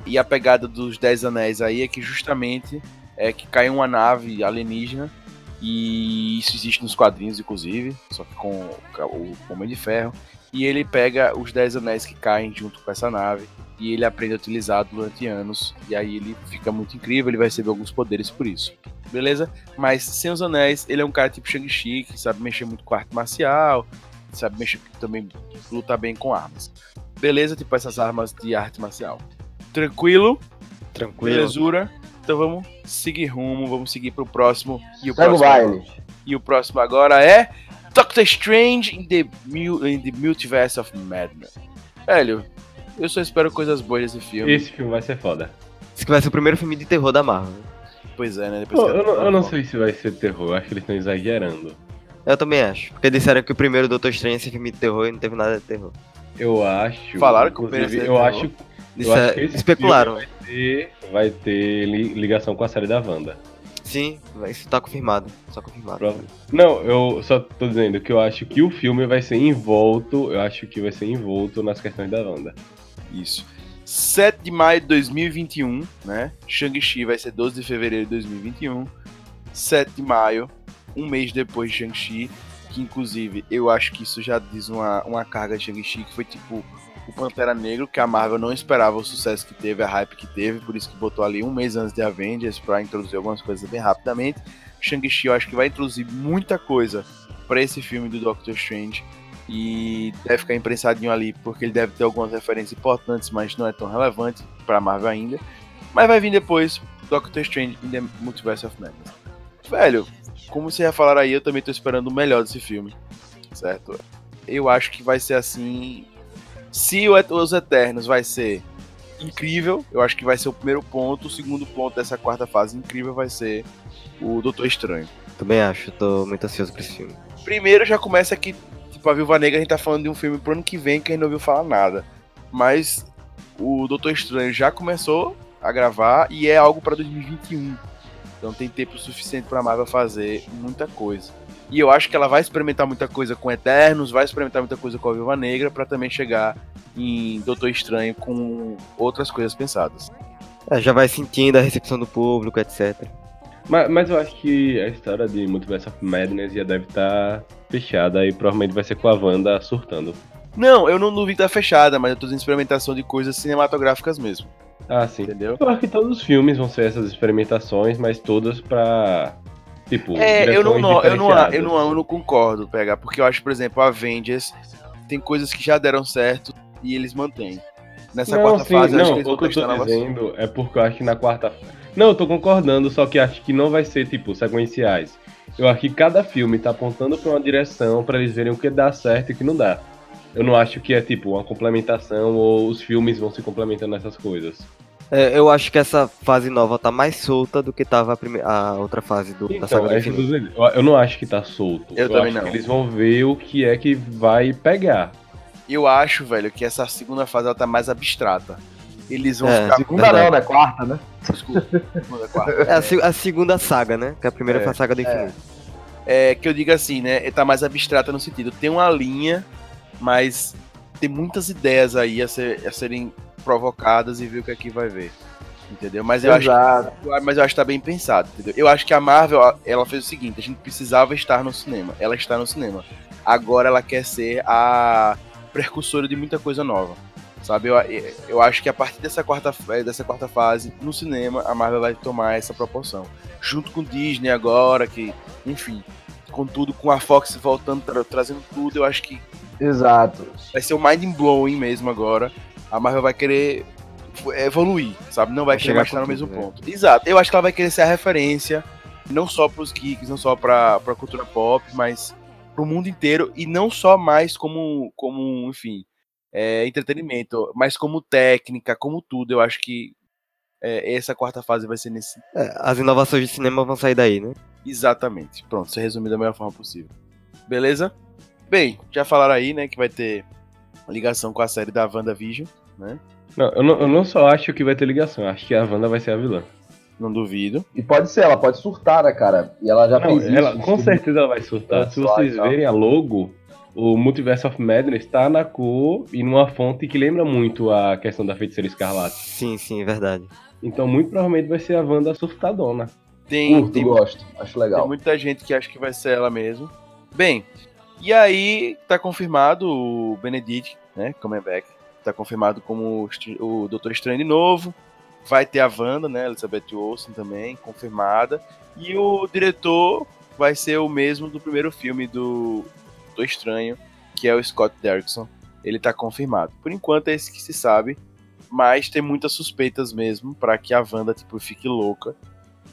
E a pegada dos Dez Anéis aí é que justamente é que cai uma nave alienígena. E isso existe nos quadrinhos, inclusive. Só que com o Homem de Ferro. E ele pega os Dez Anéis que caem junto com essa nave. E ele aprende a utilizar durante anos. E aí ele fica muito incrível, ele vai receber alguns poderes por isso. Beleza? Mas sem os anéis, ele é um cara tipo Shang-Chi, que sabe mexer muito com arte marcial, sabe mexer também luta bem com armas. Beleza, tipo essas armas de arte marcial. Tranquilo, Tranquilo. belezura. Então vamos seguir rumo, vamos seguir pro próximo. E o Segue o próximo, baile. E o próximo agora é Doctor Strange in the, in the Multiverse of Madness. Velho, eu só espero coisas boas desse filme. Esse filme vai ser foda. Esse que vai ser o primeiro filme de terror da Marvel. Pois é, né? Pô, eu, não, eu não sei se vai ser terror, eu acho que eles estão exagerando. Eu também acho. Porque disseram que o primeiro Doutor Estranho ia ser filme de terror e não teve nada de terror. Eu acho. Falaram que o primeiro ia ser eu terror? acho, eu acho que esse especularam. filme vai ter, vai ter li- ligação com a série da Wanda. Sim, isso tá confirmado. Só confirmado. Prova- Não, eu só tô dizendo que eu acho que o filme vai ser envolto, eu acho que vai ser envolto nas questões da Wanda. Isso. 7 de maio de 2021, né? Shang-Chi vai ser 12 de fevereiro de 2021. 7 de maio, um mês depois de Shang-Chi, que inclusive eu acho que isso já diz uma, uma carga de Shang-Chi, que foi tipo o Pantera Negro, que a Marvel não esperava o sucesso que teve, a hype que teve, por isso que botou ali um mês antes de Avengers para introduzir algumas coisas bem rapidamente. Shang-Chi eu acho que vai introduzir muita coisa para esse filme do Doctor Strange e deve ficar imprensadinho ali porque ele deve ter algumas referências importantes, mas não é tão relevante para Marvel ainda. Mas vai vir depois Doctor Strange in the Multiverse of Madness. Velho, como você já falaram aí, eu também tô esperando o melhor desse filme, certo? Eu acho que vai ser assim. Se o Os Eternos vai ser incrível, eu acho que vai ser o primeiro ponto. O segundo ponto dessa quarta fase incrível vai ser o Doutor Estranho. Também acho, tô muito ansioso pra esse filme. Primeiro já começa que, tipo, a Viúva Negra a gente tá falando de um filme pro ano que vem que a gente não ouviu falar nada. Mas o Doutor Estranho já começou a gravar e é algo para 2021. Então tem tempo suficiente para Marvel fazer muita coisa. E eu acho que ela vai experimentar muita coisa com Eternos, vai experimentar muita coisa com a Viúva Negra para também chegar em Doutor Estranho com outras coisas pensadas. É, já vai sentindo a recepção do público, etc. Mas, mas eu acho que a história de Multiverse of Madness já deve estar tá fechada e provavelmente vai ser com a Wanda surtando. Não, eu não duvido que tá fechada, mas eu tô dizendo experimentação de coisas cinematográficas mesmo. Ah, sim. Entendeu? Eu acho que todos os filmes vão ser essas experimentações, mas todas pra. Tipo, É, eu não, não, eu, não, eu, não, eu não concordo, pegar, porque eu acho, por exemplo, Avengers tem coisas que já deram certo e eles mantêm. Nessa não, quarta sim, fase, eu acho não, que eles o que eu tô dizendo é porque eu acho que na quarta. Não, eu tô concordando, só que acho que não vai ser, tipo, sequenciais. Eu acho que cada filme tá apontando pra uma direção pra eles verem o que dá certo e o que não dá. Eu não acho que é, tipo, uma complementação ou os filmes vão se complementando nessas coisas. É, eu acho que essa fase nova tá mais solta do que tava a, prime- a outra fase do, da Então, saga do é eu eu, eu não acho que tá solto. Eu também acho não. Que eles vão ver o que é que vai pegar. Eu acho, velho, que essa segunda fase ela tá mais abstrata. Eles vão É, ficar. Segunda Verdade. não, né? Quarta, né? Desculpa, segunda, quarta. É a, a segunda saga, né? Que a primeira É, foi a saga do infinito. É que eu digo assim, né? Tá mais abstrata no sentido. Tem uma linha, mas tem muitas ideias aí a, ser- a serem provocadas e ver o que aqui vai ver. Entendeu? Mas eu acho mas eu acho que tá bem pensado, entendeu? Eu acho que a Marvel, ela fez o seguinte, a gente precisava estar no cinema. Ela está no cinema. Agora ela quer ser a precursora de muita coisa nova. Sabe? Eu, eu acho que a partir dessa quarta, dessa quarta fase, no cinema, a Marvel vai tomar essa proporção. Junto com Disney agora, que, enfim, com tudo, com a Fox voltando, tra- trazendo tudo, eu acho que Exato. vai ser o mind blowing mesmo agora. A Marvel vai querer evoluir, sabe? Não vai, Vai querer chegar estar no mesmo né? ponto. Exato. Eu acho que ela vai querer ser a referência, não só pros geeks, não só pra, pra cultura pop, mas pro mundo inteiro e não só mais como, como enfim, é, entretenimento, mas como técnica, como tudo. Eu acho que é, essa quarta fase vai ser nesse. É, as inovações de cinema vão sair daí, né? Exatamente. Pronto, você resumiu da melhor forma possível. Beleza? Bem, já falaram aí, né, que vai ter ligação com a série da WandaVision, né? Não eu, não, eu não só acho que vai ter ligação, eu acho que a Wanda vai ser a vilã. Não duvido. E pode ser, ela pode surtar, né, cara? E ela já Não, fez isso. ela, com isso- certeza ela vai surtar. Se Pessoal, vocês verem a logo, o Multiverse of Madness tá na cor e numa fonte que lembra muito a questão da feiticeira escarlate. Sim, sim, é verdade. Então, muito provavelmente vai ser a Wanda surtadona. Tem, Curto, tem, gosto. Acho tem legal. muita gente que acha que vai ser ela mesmo. Bem, e aí tá confirmado o Benedict, né, Cumberbatch, tá confirmado como o Doutor Estranho de novo. Vai ter a Wanda, né, Elizabeth Olsen também, confirmada. E o diretor vai ser o mesmo do primeiro filme do Doutor Estranho, que é o Scott Derrickson. Ele tá confirmado. Por enquanto é esse que se sabe, mas tem muitas suspeitas mesmo pra que a Wanda tipo fique louca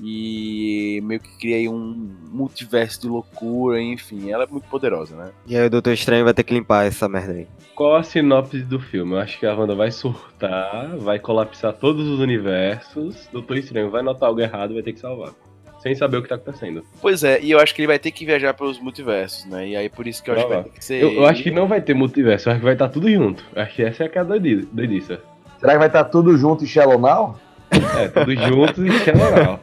e meio que cria aí um multiverso de loucura, enfim, ela é muito poderosa, né? E aí o Doutor Estranho vai ter que limpar essa merda aí. Qual a sinopse do filme? Eu acho que a Wanda vai surtar, vai colapsar todos os universos, Doutor Estranho vai notar algo errado e vai ter que salvar. Sem saber o que tá acontecendo. Pois é, e eu acho que ele vai ter que viajar pelos multiversos, né? E aí por isso que eu acho que vai ter que ser. Eu, eu acho que não vai ter multiverso, eu acho que vai estar tudo junto. Eu acho que essa é que é a doidi- doidiça. Será que vai estar tudo junto em Shallow Now? É, tudo juntos e Shallow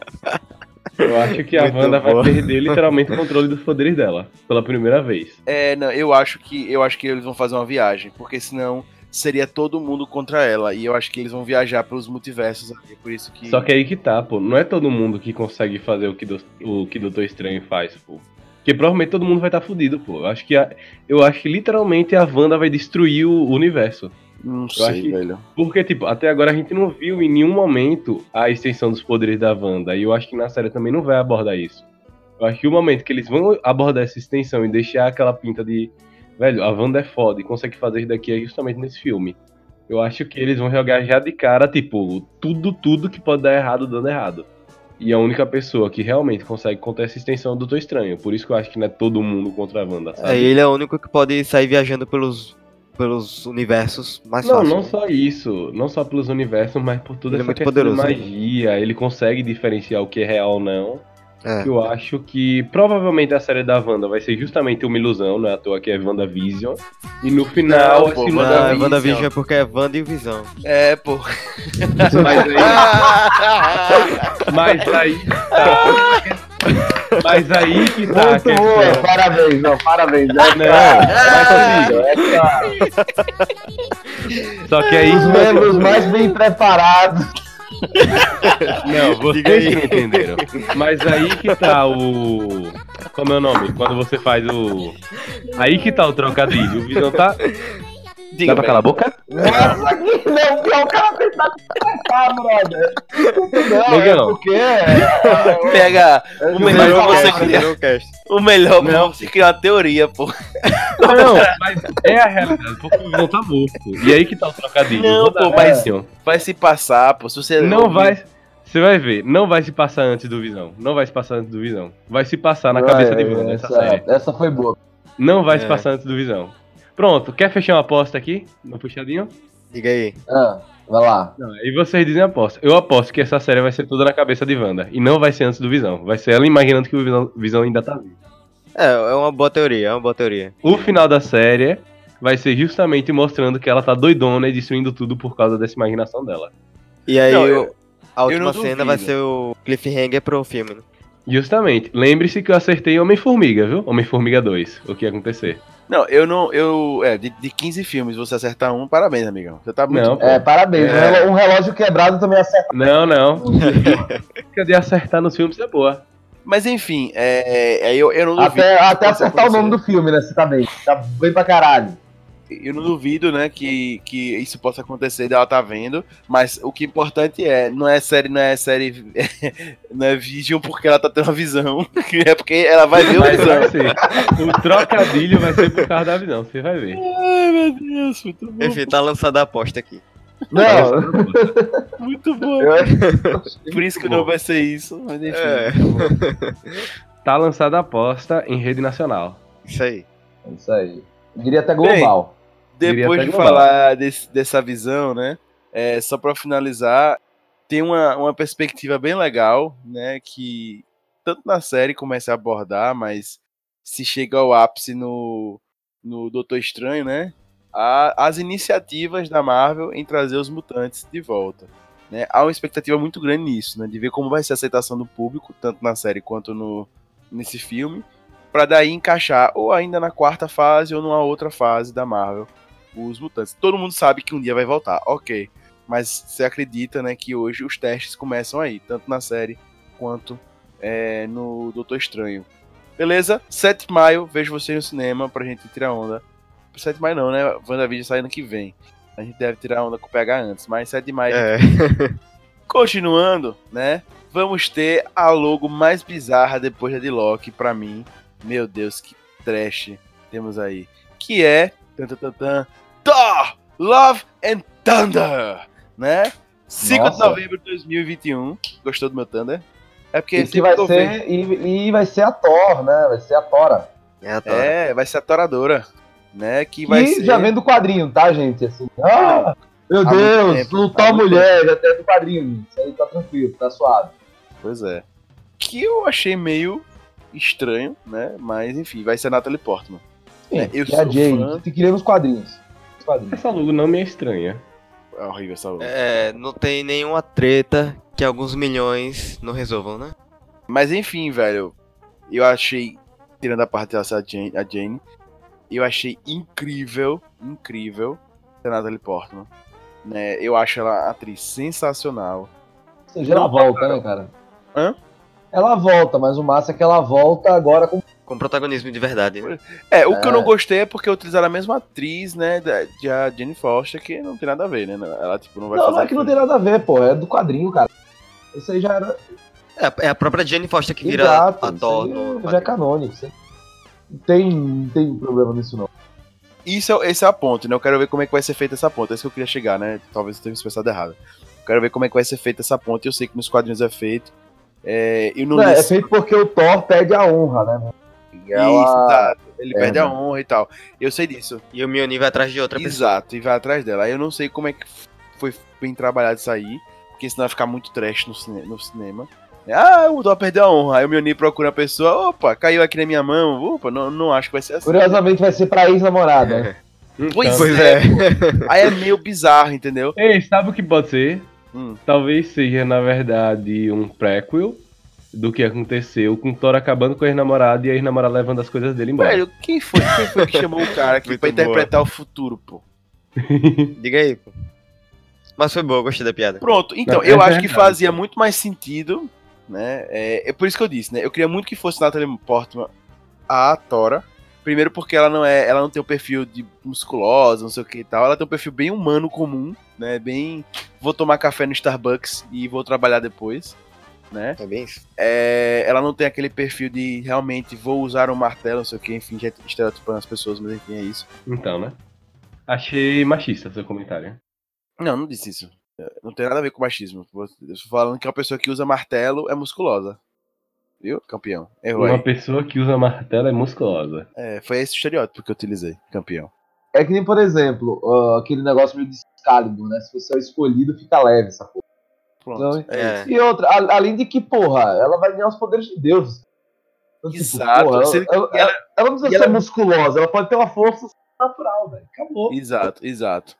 Eu acho que a Muito Wanda bom. vai perder literalmente o controle dos poderes dela, pela primeira vez. É, não, eu acho que eu acho que eles vão fazer uma viagem, porque senão seria todo mundo contra ela. E eu acho que eles vão viajar pelos multiversos ali, por isso que. Só que aí que tá, pô. Não é todo mundo que consegue fazer o que, do, o que Doutor Estranho faz, pô. Porque provavelmente todo mundo vai estar fudido, pô. Eu acho que a- eu acho que literalmente a Wanda vai destruir o universo. Não sei, velho. Porque, tipo, até agora a gente não viu em nenhum momento a extensão dos poderes da Wanda. E eu acho que na série também não vai abordar isso. Eu acho que o momento que eles vão abordar essa extensão e deixar aquela pinta de. Velho, a Wanda é foda e consegue fazer isso daqui é justamente nesse filme. Eu acho que eles vão jogar já de cara, tipo, tudo, tudo que pode dar errado dando errado. E a única pessoa que realmente consegue contar essa extensão é o Doutor Estranho. Por isso que eu acho que não é todo mundo contra a Wanda, sabe? É, ele é o único que pode sair viajando pelos, pelos universos mais Não, fácil. não né? só isso. Não só pelos universos, mas por toda Ele é essa muito questão poderoso, de né? magia. Ele consegue diferenciar o que é real ou não. É. Eu acho que provavelmente a série da Wanda vai ser justamente uma ilusão, não é à toa que é WandaVision. E no final, Não, esse pô, WandaVision. é WandaVision é porque é Wanda e Visão. É, pô. Mas aí, [laughs] mas aí tá. [laughs] Mas aí que tá Muito boa, questão. parabéns, não, parabéns. É Não, mas assim, é só que aí. os membros mais bem preparados. Não, vocês que não entenderam. Mas aí que tá o. Como é o nome? Quando você faz o. Aí que tá o trocadilho. O Visão tá. Diga, Dá pra calar a boca? Nossa, aqui não, pior o cara tentar conversar, brother. Não, é Negão. porque... é, [laughs] Pega é, o melhor é, pra você é, Cast? O melhor Não. pra você criar uma teoria, pô. Não, mas é a realidade, porque o Visão tá morto. E aí que tá o trocadilho. Não, pô, mas- opinião. Vai se passar, pô. Se você Não vai. Você vai ver, não vai se passar antes do Visão. Não vai se passar antes do Visão. Vai se passar na Não, cabeça é, de Wanda essa essa, série. essa foi boa. Não vai se É. passar antes do Visão. Pronto, quer fechar uma aposta aqui? No puxadinho? Diga aí. Ah, vai lá. Não, aí vocês dizem aposta. Eu aposto que essa série vai ser toda na cabeça de Wanda. E não vai ser antes do Visão. Vai ser ela imaginando que o Visão, Visão ainda tá vivo. É, é uma boa teoria, é uma boa teoria. O final da série vai ser justamente mostrando que ela tá doidona e destruindo tudo por causa dessa imaginação dela. E aí Não, eu- a última não cena vai ser o cliffhanger pro filme. né? Justamente. Lembre-se que eu acertei Homem-Formiga, viu? Homem-Formiga 2. O que ia acontecer. Não, eu não. Eu. É, de, de 15 filmes, você acertar um, parabéns, amigão. Você tá muito. Não, pô. É, parabéns. É. Um reló- relógio quebrado também acerta. Não, não. [laughs] Fica de acertar nos filmes é boa. Mas enfim, é, é, eu, eu não duvido. Até, até acertar o nome do filme, né? Você tá bem. Tá bem pra caralho. Eu não duvido, né, que, que isso possa acontecer dela tá vendo, mas o que é importante é, não é série, não é série, [laughs] não é Vision porque ela tá tendo uma visão, [laughs] é porque ela vai ver o visão. vai ser. O trocadilho vai ser por causa da visão, você vai ver. Ai, meu Deus, muito bom, Enfim, tá lançada a aposta aqui. Não, muito bom. Por isso que não vai ser isso, mas enfim. É. [laughs] Tá lançada a aposta em rede nacional. Isso aí. É Isso aí. Eu diria até global. Diria Depois de falar desse- dessa visão, né? É, só para finalizar, tem uma, uma perspectiva bem legal, né? Que tanto na série começa a abordar, mas se chega ao ápice no, no Doutor Estranho, né? a- as iniciativas da Marvel em trazer os mutantes de volta. Né? Há uma expectativa muito grande nisso, né? De ver como vai ser a aceitação do público, tanto na série quanto no, nesse filme, para daí encaixar ou ainda na quarta fase ou numa outra fase da Marvel os mutantes. Todo mundo sabe que um dia vai voltar, ok. Mas você acredita, né, que hoje os testes começam aí, tanto na série quanto é, no Doutor Estranho. Beleza? 7 de maio, vejo você no cinema pra gente tirar onda. 7 de maio não, né? WandaVision sai ano que vem. A gente deve tirar onda com o PH antes, mas 7 de maio. É. [laughs] Continuando, né? Vamos ter a logo mais bizarra depois da de Loki pra mim. Meu Deus, que trash temos aí. Que é. Tan, tan, tan, Thor! Love and Thunder! Né? 5 de Nossa. novembro de 2021. Gostou do meu Thunder? É porque E que vai ser. E, e vai ser a Thor, né? Vai ser a Tora. É a Tora. É, vai ser a Toradora. Né? Que vai ser. já vem do quadrinho, tá, gente? Assim. Ah, meu Há Deus, tempo, há tá mulher, até do quadrinho. Isso aí tá tranquilo, tá suave. Pois é. Que eu achei meio estranho, né? Mas enfim, vai ser a Natalie Portman. Sim, É, eu é a sou Jane, fã. que queria nos quadrinhos. Os quadrinhos. Essa logo não me é estranha. É horrível essa logo. É, não tem nenhuma treta que alguns milhões não resolvam, né? Mas enfim, velho, eu achei, tirando a parte dessa a Jane, a Jane, eu achei incrível, incrível a Natalie Portman. Né? Eu acho ela atriz sensacional. Ou seja, ela Não, volta, né, cara? Hã? Ela volta, mas o massa é que ela volta agora com. Com protagonismo de verdade, né? É, o que eu É. não gostei é porque utilizaram a mesma atriz, né, da, de a Jenny Foster, que não tem nada a ver, né? Ela, tipo, não vai Não, fazer. não é que não tem nada a ver, pô. É do quadrinho, cara. Isso aí já era. É, é a própria Jane Foster que vira Exato, a Thor isso aí no já é canônico. isso aí. Não tem, não tem problema nisso, não. Isso é, esse é a ponte, né? Eu quero ver como é que vai ser feita essa ponte. É isso que eu queria chegar, né? Talvez eu tenha pensado errado. Eu quero ver como é que vai ser feita essa ponte. Eu sei que nos quadrinhos é feito. É, e no Não, é nesse- feito porque o Thor pede a honra, né? E ela- Isso, exato. Ele É, perde a né? honra e tal. Eu sei disso. E o Mjolnir vai atrás de outra pessoa. Exato, e vai atrás dela. Aí eu não sei como é que foi bem trabalhado isso aí, porque senão vai ficar muito trash no, cine- no cinema. Ah, o Dó perdeu a honra. Aí o Mjolnir procura a pessoa, opa, caiu aqui na minha mão. Opa, não, não acho que vai ser assim. Curiosamente vai ser pra ex-namorada. [laughs] Pois Então- Pois é. é. [laughs] Aí é meio bizarro, entendeu? Ei, sabe o que pode ser? Hum. Talvez seja, na verdade, um prequel do que aconteceu com o Thor acabando com a ex-namorada e a ex-namorada levando as coisas dele embora. Velho, quem foi, quem foi que chamou o cara aqui pra boa. interpretar o futuro, pô? [laughs] Diga aí, pô. Mas foi boa, eu gostei da piada. Pronto, então, Não, eu é acho que fazia pô. muito mais sentido, né? É, é por isso que eu disse, né? Eu queria muito que fosse Natalie Portman a Tora. Primeiro porque ela não é, ela não tem o perfil de musculosa, não sei o que e tal. Ela tem um perfil bem humano comum, né? Bem, vou tomar café no Starbucks e vou trabalhar depois, né? É bem isso. É, ela não tem aquele perfil de realmente vou usar um martelo, não sei o que, enfim, já estereotipando as pessoas, mas enfim, é isso. Então, né? Achei machista seu comentário. Não, não disse isso. É, Não tem nada a ver com machismo. Eu tô falando que uma pessoa que usa martelo é musculosa. Viu? Campeão. Errou Uma aí. pessoa que usa martelo é musculosa. É, foi esse estereótipo que eu utilizei. Campeão. É que nem, por exemplo, ó, aquele negócio meio de Excalibur, né? Se você é o escolhido, fica leve essa porra. Pronto. Não, é é. E outra, a- além de que, porra, ela vai ganhar os poderes de Deus. Então, tipo, Exato. porra, ela, ela- ela- ela não precisa ser ela- musculosa, ela pode ter uma força natural, velho. Acabou. Exato, exato.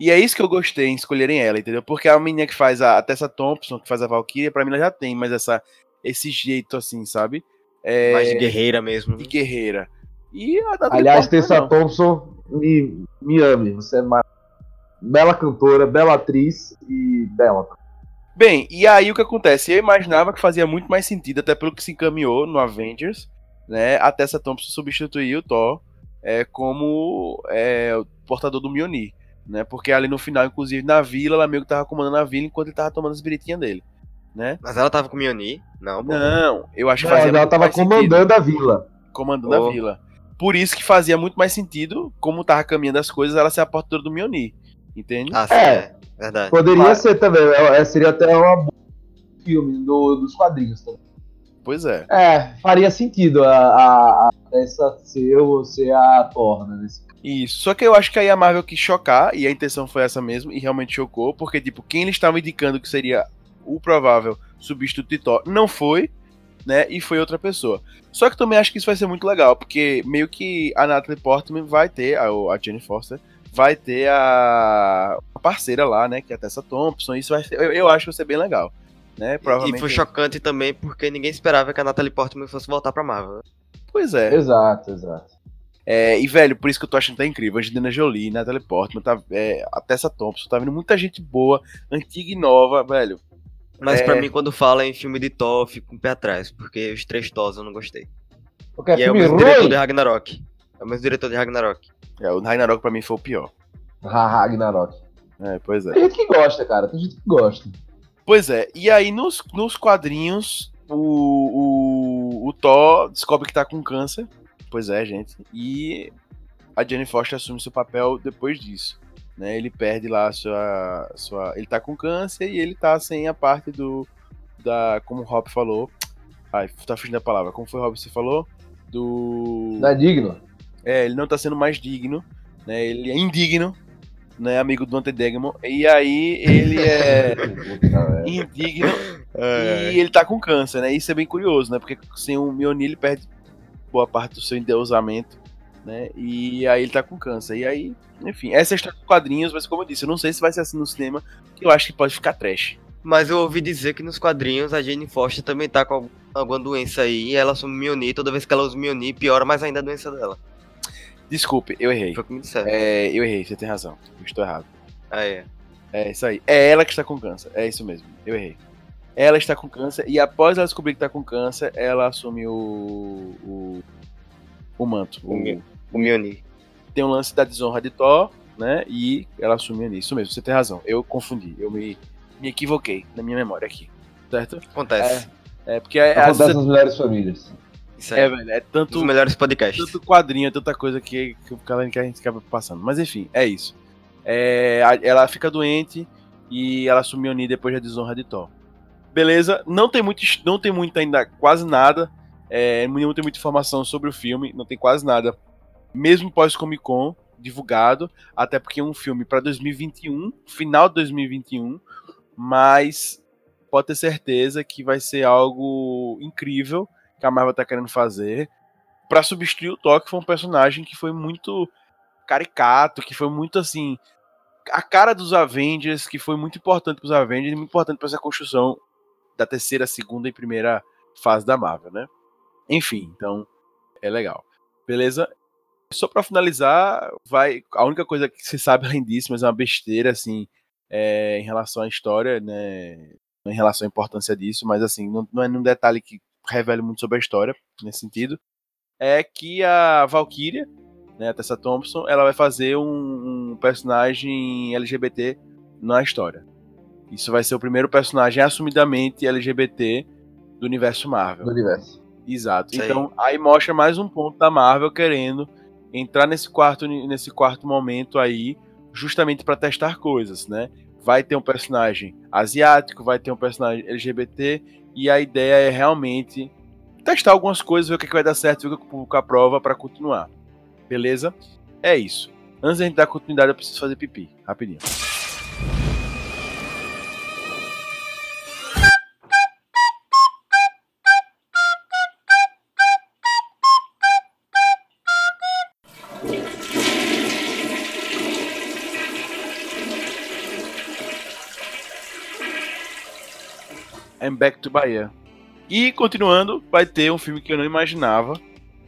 E é isso que eu gostei em escolherem ela, entendeu? Porque a menina que faz a, a Tessa Thompson, que faz a Valkyria, pra mim ela já tem, mas essa, esse jeito assim, sabe? É, Mais de guerreira mesmo. de guerreira. E Aliás, Portman, Tessa não. Thompson, me, me ame. Você é uma bela cantora, bela atriz e bela. Bem, e aí o que acontece? Eu imaginava que fazia muito mais sentido, até pelo que se encaminhou no Avengers, né? A Tessa Thompson substituir o Thor é, como é, o portador do Mjolnir, né? Porque ali no final, inclusive, na vila, ela meio que tava comandando a vila enquanto ele tava tomando as biritinhas dele, né? Mas ela tava com o Mjolnir? Não, pô. Não, eu acho que Não, fazia ela muito tava mais sentido, comandando a vila. comandando Oh. a vila. Por isso que fazia muito mais sentido, como tava caminhando as coisas, ela ser a portadora do Mjolnir, entende? Ah, sim, É. é. Verdade. Poderia Mas- ser também. é, seria até uma boa filme do- dos quadrinhos também. Pois é. É, faria sentido a, a, a essa ser, o- ser a Thor, né? Nesse... Isso. Só que eu acho que aí a Marvel quis chocar, e a intenção foi essa mesmo, e realmente chocou, porque, tipo, quem eles estavam indicando que seria o provável substituto de Thor não foi, né? E foi outra pessoa. Só que também acho que isso vai ser muito legal, porque meio que a Natalie Portman vai ter, a, a Jenny Foster, vai ter a, a parceira lá, né? Que é a Tessa Thompson. Isso vai ser, eu, eu acho que vai ser bem legal. Né? Provavelmente. E foi chocante também porque ninguém esperava que a Natalie Portman fosse voltar pra Marvel. Pois é. Exato, exato. É, e, velho, por isso que eu tô achando que tá incrível. Angelina Jolie, Natalie Portman, tá, é, a Tessa Thompson, tá vindo muita gente boa, antiga e nova, velho. Mas É. pra mim, quando fala em filme de Thor, eu fico com o pé atrás, porque os três Thors eu não gostei. Porque é e é o filme mesmo diretor de. Ragnarok. É o mesmo diretor de Ragnarok. É, o Ragnarok pra mim foi o pior. Ragnarok. É, pois é. Tem gente que gosta, cara. Tem gente que gosta. Pois é, e aí nos, nos quadrinhos, o, o, o Thor descobre que tá com câncer. Pois é, gente. E a Jenny Foster assume seu papel depois disso. Né? Ele perde lá a sua, sua. Ele tá com câncer e ele tá sem a parte do. Da. Como o Rob falou. Ai, tá fugindo da palavra. Como foi o Rob você falou? Do. Não é digno? É, ele não tá sendo mais digno, né? Ele é indigno, né? Amigo do Ante Degmon. E aí ele é [laughs] indigno e ele tá com câncer, né? Isso é bem curioso, né? Porque sem o Mjolnir ele perde boa parte do seu endeusamento, né? E aí ele tá com câncer. E aí, enfim, essa é a história dos quadrinhos, mas como eu disse, eu não sei se vai ser assim no cinema, que eu acho que pode ficar trash. Mas eu ouvi dizer que nos quadrinhos a Jane Foster também tá com algum- alguma doença aí, e ela assume Mjolnir, toda vez que ela usa o Mjolnir, piora mais ainda a doença dela. Desculpe, eu errei. Foi o que me disseram. É, eu errei, você tem razão. Eu estou errado. Ah, é. É isso aí. É ela que está com câncer. É isso mesmo. Eu errei. Ela está com câncer e após ela descobrir que está com câncer, ela assume o, o, o manto. O O, Mi- O Mjolnir. tem o lance da desonra de Thor, né? E ela assume ali. Isso mesmo, você tem razão. Eu confundi. Eu me, me equivoquei na minha memória aqui. Certo? Acontece. É porque é, às Acontece vezes nas melhores famílias. Isso aí. é, velho, é tanto, Dos melhores podcasts. tanto quadrinho, tanta coisa que, que, que a gente acaba passando. Mas enfim, é isso. É, ela fica doente e ela assume Oni depois da desonra de Thor. Beleza, não tem muito, não tem muito ainda, quase nada. É, não tem muita informação sobre o filme, não tem quase nada. Mesmo pós Comic Con divulgado, até porque é um filme para 2021, final de 2021, mas pode ter certeza que vai ser algo incrível que a Marvel tá querendo fazer para substituir o Thor, que foi um personagem que foi muito caricato, que foi muito assim, a cara dos Avengers, que foi muito importante pros Avengers, muito importante para essa construção da terceira, segunda e primeira fase da Marvel, né? Enfim, então é legal. Beleza? Só pra finalizar, vai a única coisa que se sabe além disso, mas é uma besteira assim, é, em relação à história, né? Em relação à importância disso, mas assim, não, não é um detalhe que revele muito sobre a história nesse sentido, é que a Valkyria, né, a Tessa Thompson, ela vai fazer um, um personagem LGBT na história. Isso vai ser o primeiro personagem assumidamente LGBT do universo Marvel. do universo. Exato. Isso aí. Então, aí mostra mais um ponto da Marvel querendo entrar nesse quarto, nesse quarto momento aí, justamente para testar coisas, né? Vai ter um personagem asiático, vai ter um personagem LGBT, e a ideia é realmente testar algumas coisas, ver o que, que vai dar certo, ver o que o público aprova para continuar. Beleza? É isso. Antes da gente dar continuidade, eu preciso fazer pipi, rapidinho. I'm Back to Bahia. E continuando, vai ter um filme que eu não imaginava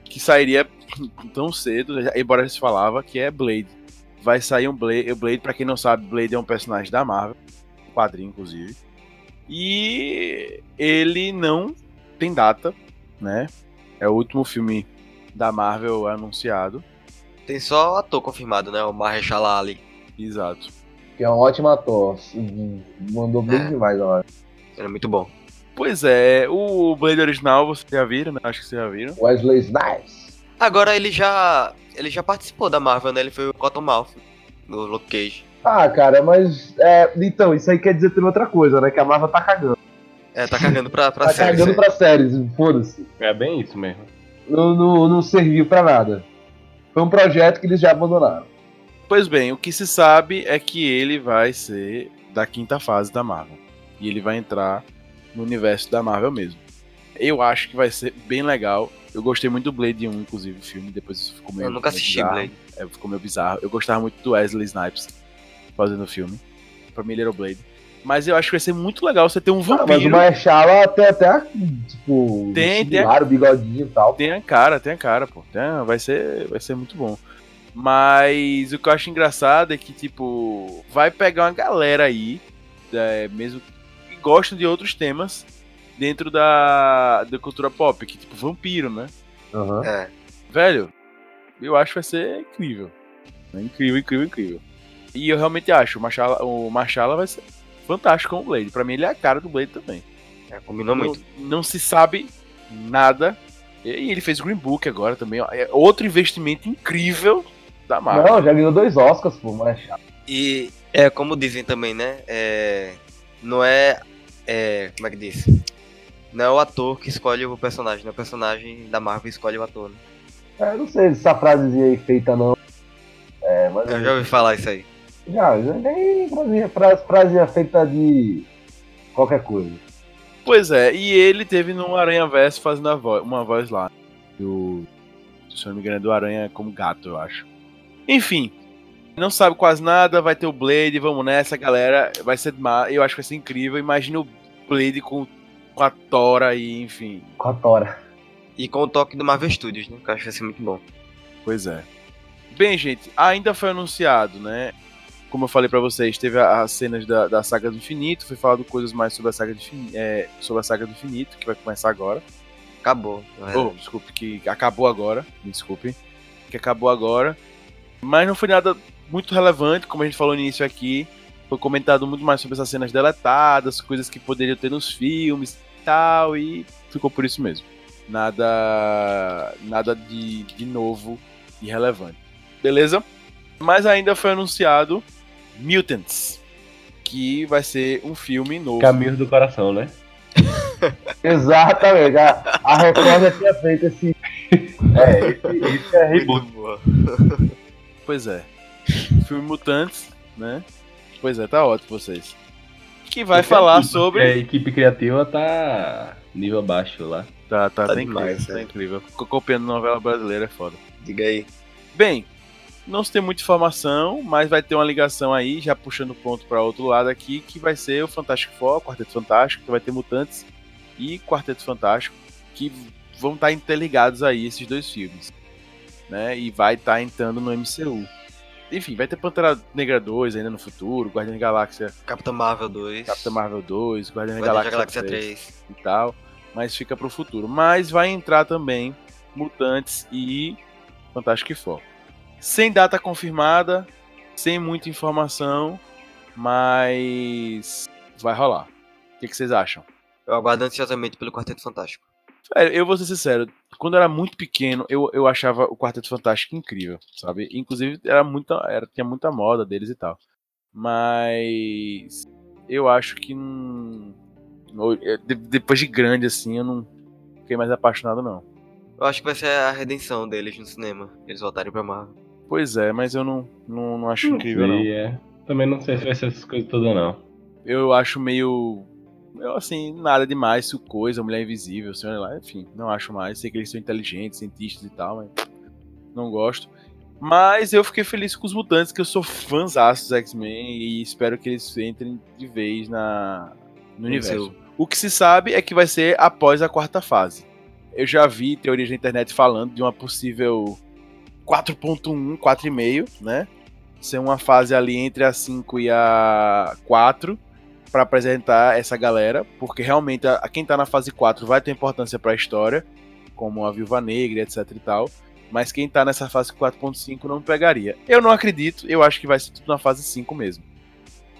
que sairia [laughs] tão cedo, embora já se falava, que é Blade. Vai sair um Blade, Blade, pra quem não sabe, Blade é um personagem da Marvel, um quadrinho inclusive. E ele não tem data, né? É o último filme da Marvel anunciado. Tem só ator confirmado, né? O Mahershala Ali. Exato. Que é um ótimo ator. Mandou bem É. demais, eu é muito bom. Pois é, o Blade original vocês já viram, né? Acho que vocês já viram. Wesley Snipes. Agora ele já. Ele já participou da Marvel, né? Ele foi o Cottonmouth no Luke Cage. Ah, cara, mas. É, então, isso aí quer dizer também outra coisa, né? Que a Marvel tá cagando. É, tá cagando pra, pra tá série. cagando isso aí. pra séries, foda-se. É bem isso mesmo. Não, não, não serviu pra nada. Foi um projeto que eles já abandonaram. Pois bem, o que se sabe é que ele vai ser da quinta fase da Marvel. E ele vai entrar no universo da Marvel mesmo. Eu acho que vai ser bem legal. Eu gostei muito do Blade 1, inclusive, o filme. Depois isso ficou meio. Eu nunca meio assisti bizarro. Blade. É, ficou meio bizarro. Eu gostava muito do Wesley Snipes fazendo o filme. Pra mim ele era o Blade. Mas eu acho que vai ser muito legal você ter um Ah, mas o vampiro. Mahershala tem até, tipo, Tem, tem. similar, o bigodinho e tal. Tem a cara, tem a cara, pô. Tem a- vai, ser, vai ser muito bom. Mas o que eu acho engraçado é que, tipo, vai pegar uma galera aí, é, mesmo gostam de outros temas dentro da, da cultura pop, que, tipo, vampiro, né? Aham. É. Velho, eu acho que vai ser incrível. É incrível, incrível, incrível. E eu realmente acho, o Machala, o Machala vai ser fantástico com o Blade. Pra mim, ele é a cara do Blade também. é, combinou Não, muito. não se sabe nada. E ele fez Green Book agora também. ó. É outro investimento incrível da Marvel. Não, já ganhou dois Oscars, pô, Mahershala. E é como dizem também, né? É, não é, é. Como é que diz? Não é o ator que escolhe o personagem, não é o personagem da Marvel que escolhe o ator. Né? É, não sei se essa frasezinha aí feita não. É, mas Eu já ouvi falar isso aí. já, já nem frase, frasezinha feita de qualquer coisa. Pois é, e ele teve no Aranha Verso fazendo a vo- uma voz lá. Do, se eu não me engano, é do Aranha como gato, eu acho. Enfim, não sabe quase nada, vai ter o Blade, vamos nessa, galera. Vai ser. ma- Eu acho que vai ser incrível. Imagina o Blade com, com a Tora e, enfim. Com a Tora. E com o toque do Marvel Studios, né? Que eu acho que vai ser muito bom. Pois é. Bem, gente, ainda foi anunciado, né? Como eu falei pra vocês, teve as cenas da, da saga do infinito, foi falado coisas mais sobre a saga do infinito, sobre a saga do infinito, que vai começar agora. Acabou. na Oh, desculpe, que acabou agora. Me desculpe. Que acabou agora. Mas não foi nada muito relevante, como a gente falou no início aqui. Foi comentado muito mais sobre essas cenas deletadas, coisas que poderiam ter nos filmes e tal, e ficou por isso mesmo. Nada. Nada de, de novo e relevante. Beleza? Mas ainda foi anunciado Mutants, que vai ser um filme novo. Caminhos do coração, né? [laughs] Exatamente. A, a Record já tinha feito esse. [laughs] É, [laughs] esse, esse é reboot. Pois é. Filme Mutantes, né? Pois é, tá ótimo vocês. Que vai falar sobre. A equipe criativa tá nível baixo lá. Tá, tá, Tá tá demais, incrível, tá né? incrível. Ficou copiando novela brasileira, é foda. Diga aí. Bem, não se tem muita informação, mas vai ter uma ligação aí, já puxando o ponto para outro lado aqui, que vai ser o Fantástico Four, Quarteto Fantástico, que vai ter Mutantes e Quarteto Fantástico, que vão estar interligados aí, esses dois filmes. Né? E vai estar entrando no MCU. Enfim, vai ter Pantera Negra 2 ainda no futuro, Guardião da Galáxia, Capitã Marvel 2. Capitã Marvel 2, Guardião da Galáxia, Galáxia 3 3. e tal, mas fica pro futuro. Mas vai entrar também Mutantes e Fantastic Four. Sem data confirmada, sem muita informação, mas vai rolar. O que, que vocês acham? Eu aguardo ansiosamente pelo Quarteto Fantástico. Sério, eu vou ser sincero, quando eu era muito pequeno, eu, eu achava o Quarteto Fantástico incrível, sabe? Inclusive, era muita, era, tinha muita moda deles e tal. Mas eu acho que não, não- de- depois de grande, assim, eu não fiquei mais apaixonado, não. Eu acho que vai ser a redenção deles no cinema. Eles voltarem pra Marvel. Pois é, mas eu não, não, não acho Não incrível, sei, não. é. Também não sei se vai ser essas coisas todas, não. Eu acho meio. Eu, assim, nada demais, isso coisa, mulher invisível, sei lá, enfim, não acho mais. Sei que eles são inteligentes, cientistas e tal, mas não gosto. Mas eu fiquei feliz com os mutantes, que eu sou fãzaço dos X-Men e espero que eles entrem de vez na, no universo. O que se sabe é que vai ser após a quarta fase. Eu já vi teorias na internet falando de uma possível 4.1, 4,5, né? Ser uma fase ali entre a 5 e a 4 para apresentar essa galera, porque realmente a, a quem tá na fase 4 vai ter importância para a história, como a Viúva Negra, etc e tal. Mas quem tá nessa fase 4.5 não pegaria. Eu não acredito, eu acho que vai ser tudo na fase 5 mesmo.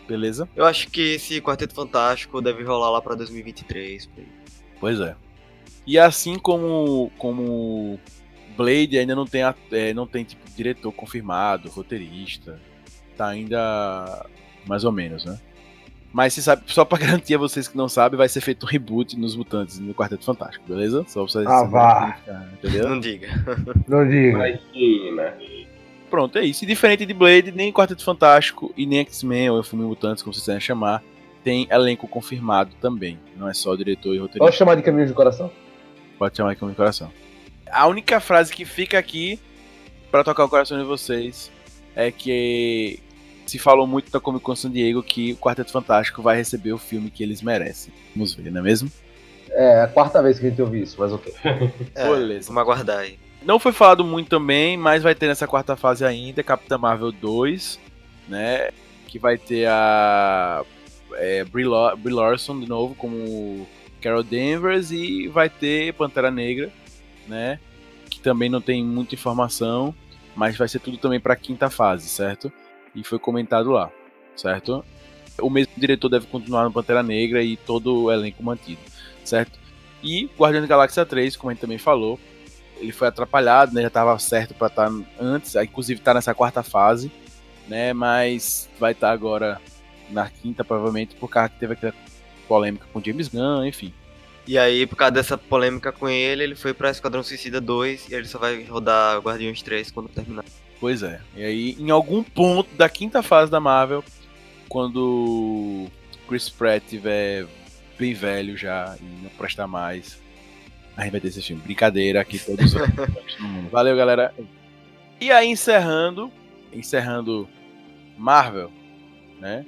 Beleza? Eu acho que esse Quarteto Fantástico deve rolar lá pra 2023. por aí. Pois é. E assim como como Blade ainda não tem é, não tem tipo diretor confirmado, roteirista, tá ainda mais ou menos, né? Mas você sabe, só pra [laughs] garantir a vocês que não sabem, vai ser feito um reboot nos Mutantes no Quarteto Fantástico, beleza? Só pra vocês Ah, vá. entendeu? Não diga. Não diga. Imagina. Pronto, é isso. E diferente de Blade, nem Quarteto Fantástico e nem X-Men ou Filme Mutantes, como vocês quiserem chamar, tem elenco confirmado também. Não é só diretor e roteirista. Pode chamar de caminhos do coração. Pode chamar aqui no coração. A única frase que fica aqui pra tocar o coração de vocês é que se falou muito da Comic Con San Diego que o Quarteto Fantástico vai receber o filme que eles merecem. Vamos ver, não é mesmo? É a quarta vez que a gente ouve isso, mas ok. [laughs] É, Beleza. Vamos aguardar aí. Não foi falado muito também, mas vai ter nessa quarta fase ainda Capitã Marvel 2, né? Que vai ter a é, Brie, Lar- Brie Larson de novo como Carol Danvers e vai ter Pantera Negra, né? Que também não tem muita informação, mas vai ser tudo também para quinta fase, certo? E foi comentado lá, certo? O mesmo diretor deve continuar no Pantera Negra e todo o elenco mantido, certo? E Guardião da Galáxia 3, como a gente também falou, ele foi atrapalhado, né? Já estava certo para estar antes, aí, inclusive tá nessa quarta fase, né? Mas vai estar agora na quinta, provavelmente, por causa que teve aquela polêmica com James Gunn, enfim. E aí, por causa dessa polêmica com ele, ele foi pra Esquadrão Suicida 2 e ele só vai rodar Guardiões 3 quando terminar. Pois é. E aí, em algum ponto da quinta fase da Marvel, quando Chris Pratt tiver bem velho já e não prestar mais, a gente vai ter esse filme. Brincadeira aqui todos mundo. Valeu, galera. E aí, encerrando, encerrando Marvel, né?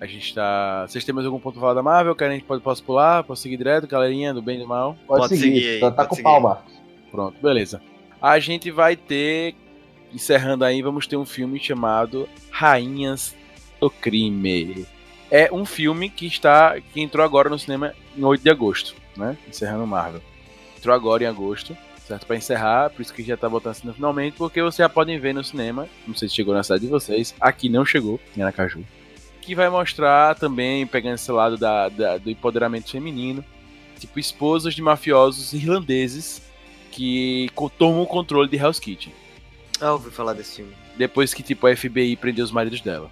A gente tá. Vocês têm mais algum ponto pra falar da Marvel? Querem pode, posso pular? Posso seguir direto, galerinha do bem e do mal? Pode, Pode seguir. seguir aí, tá tá pode com seguir. pau, Marcos. Pronto, beleza. A gente vai ter, encerrando aí, vamos ter um filme chamado Rainhas do Crime. É um filme que está que entrou agora no cinema em 8 de agosto, né? Encerrando Marvel. Entrou agora em agosto, certo? Pra encerrar, por isso que já tá botando assim finalmente, porque vocês já podem ver no cinema. Não sei se chegou na cidade de vocês. Aqui não chegou, em Aracaju. Que vai mostrar também, pegando esse lado da, da- do empoderamento feminino, tipo, esposas de mafiosos irlandeses que tomam o controle de Hell's Kitchen. Ah, ouvi falar desse filme. Depois que, tipo, a FBI prendeu os maridos dela.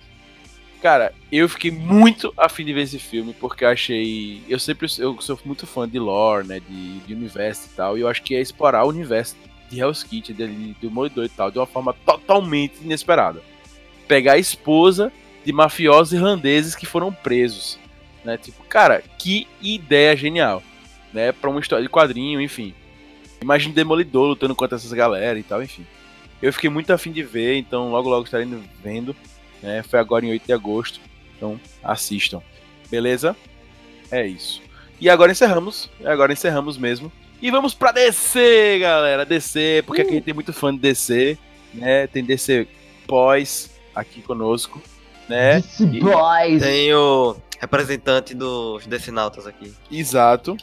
Cara, eu fiquei muito afim de ver esse filme, porque eu achei. Eu sempre eu sou muito fã de lore, né? De, de universo e tal. E eu acho que é explorar o universo de Hell's Kitchen, de, do Demolidor e tal, de uma forma totalmente inesperada. Pegar a esposa de mafiosos irlandeses que foram presos. Né? Tipo, cara, que ideia genial. Né? Pra uma história de quadrinho, enfim. Imagina Demolidor lutando contra essas galera e tal, enfim. Eu fiquei muito afim de ver, então logo logo estarei vendo. Né? Foi agora em 8 de agosto. Então assistam. Beleza? É isso. E agora encerramos. Agora encerramos mesmo. E vamos pra DC, galera. DC, porque aqui a gente tem muito fã de DC. Né? Tem DC pós aqui conosco. Né? DC Boys! Tem o representante dos Decinautas aqui. Exato.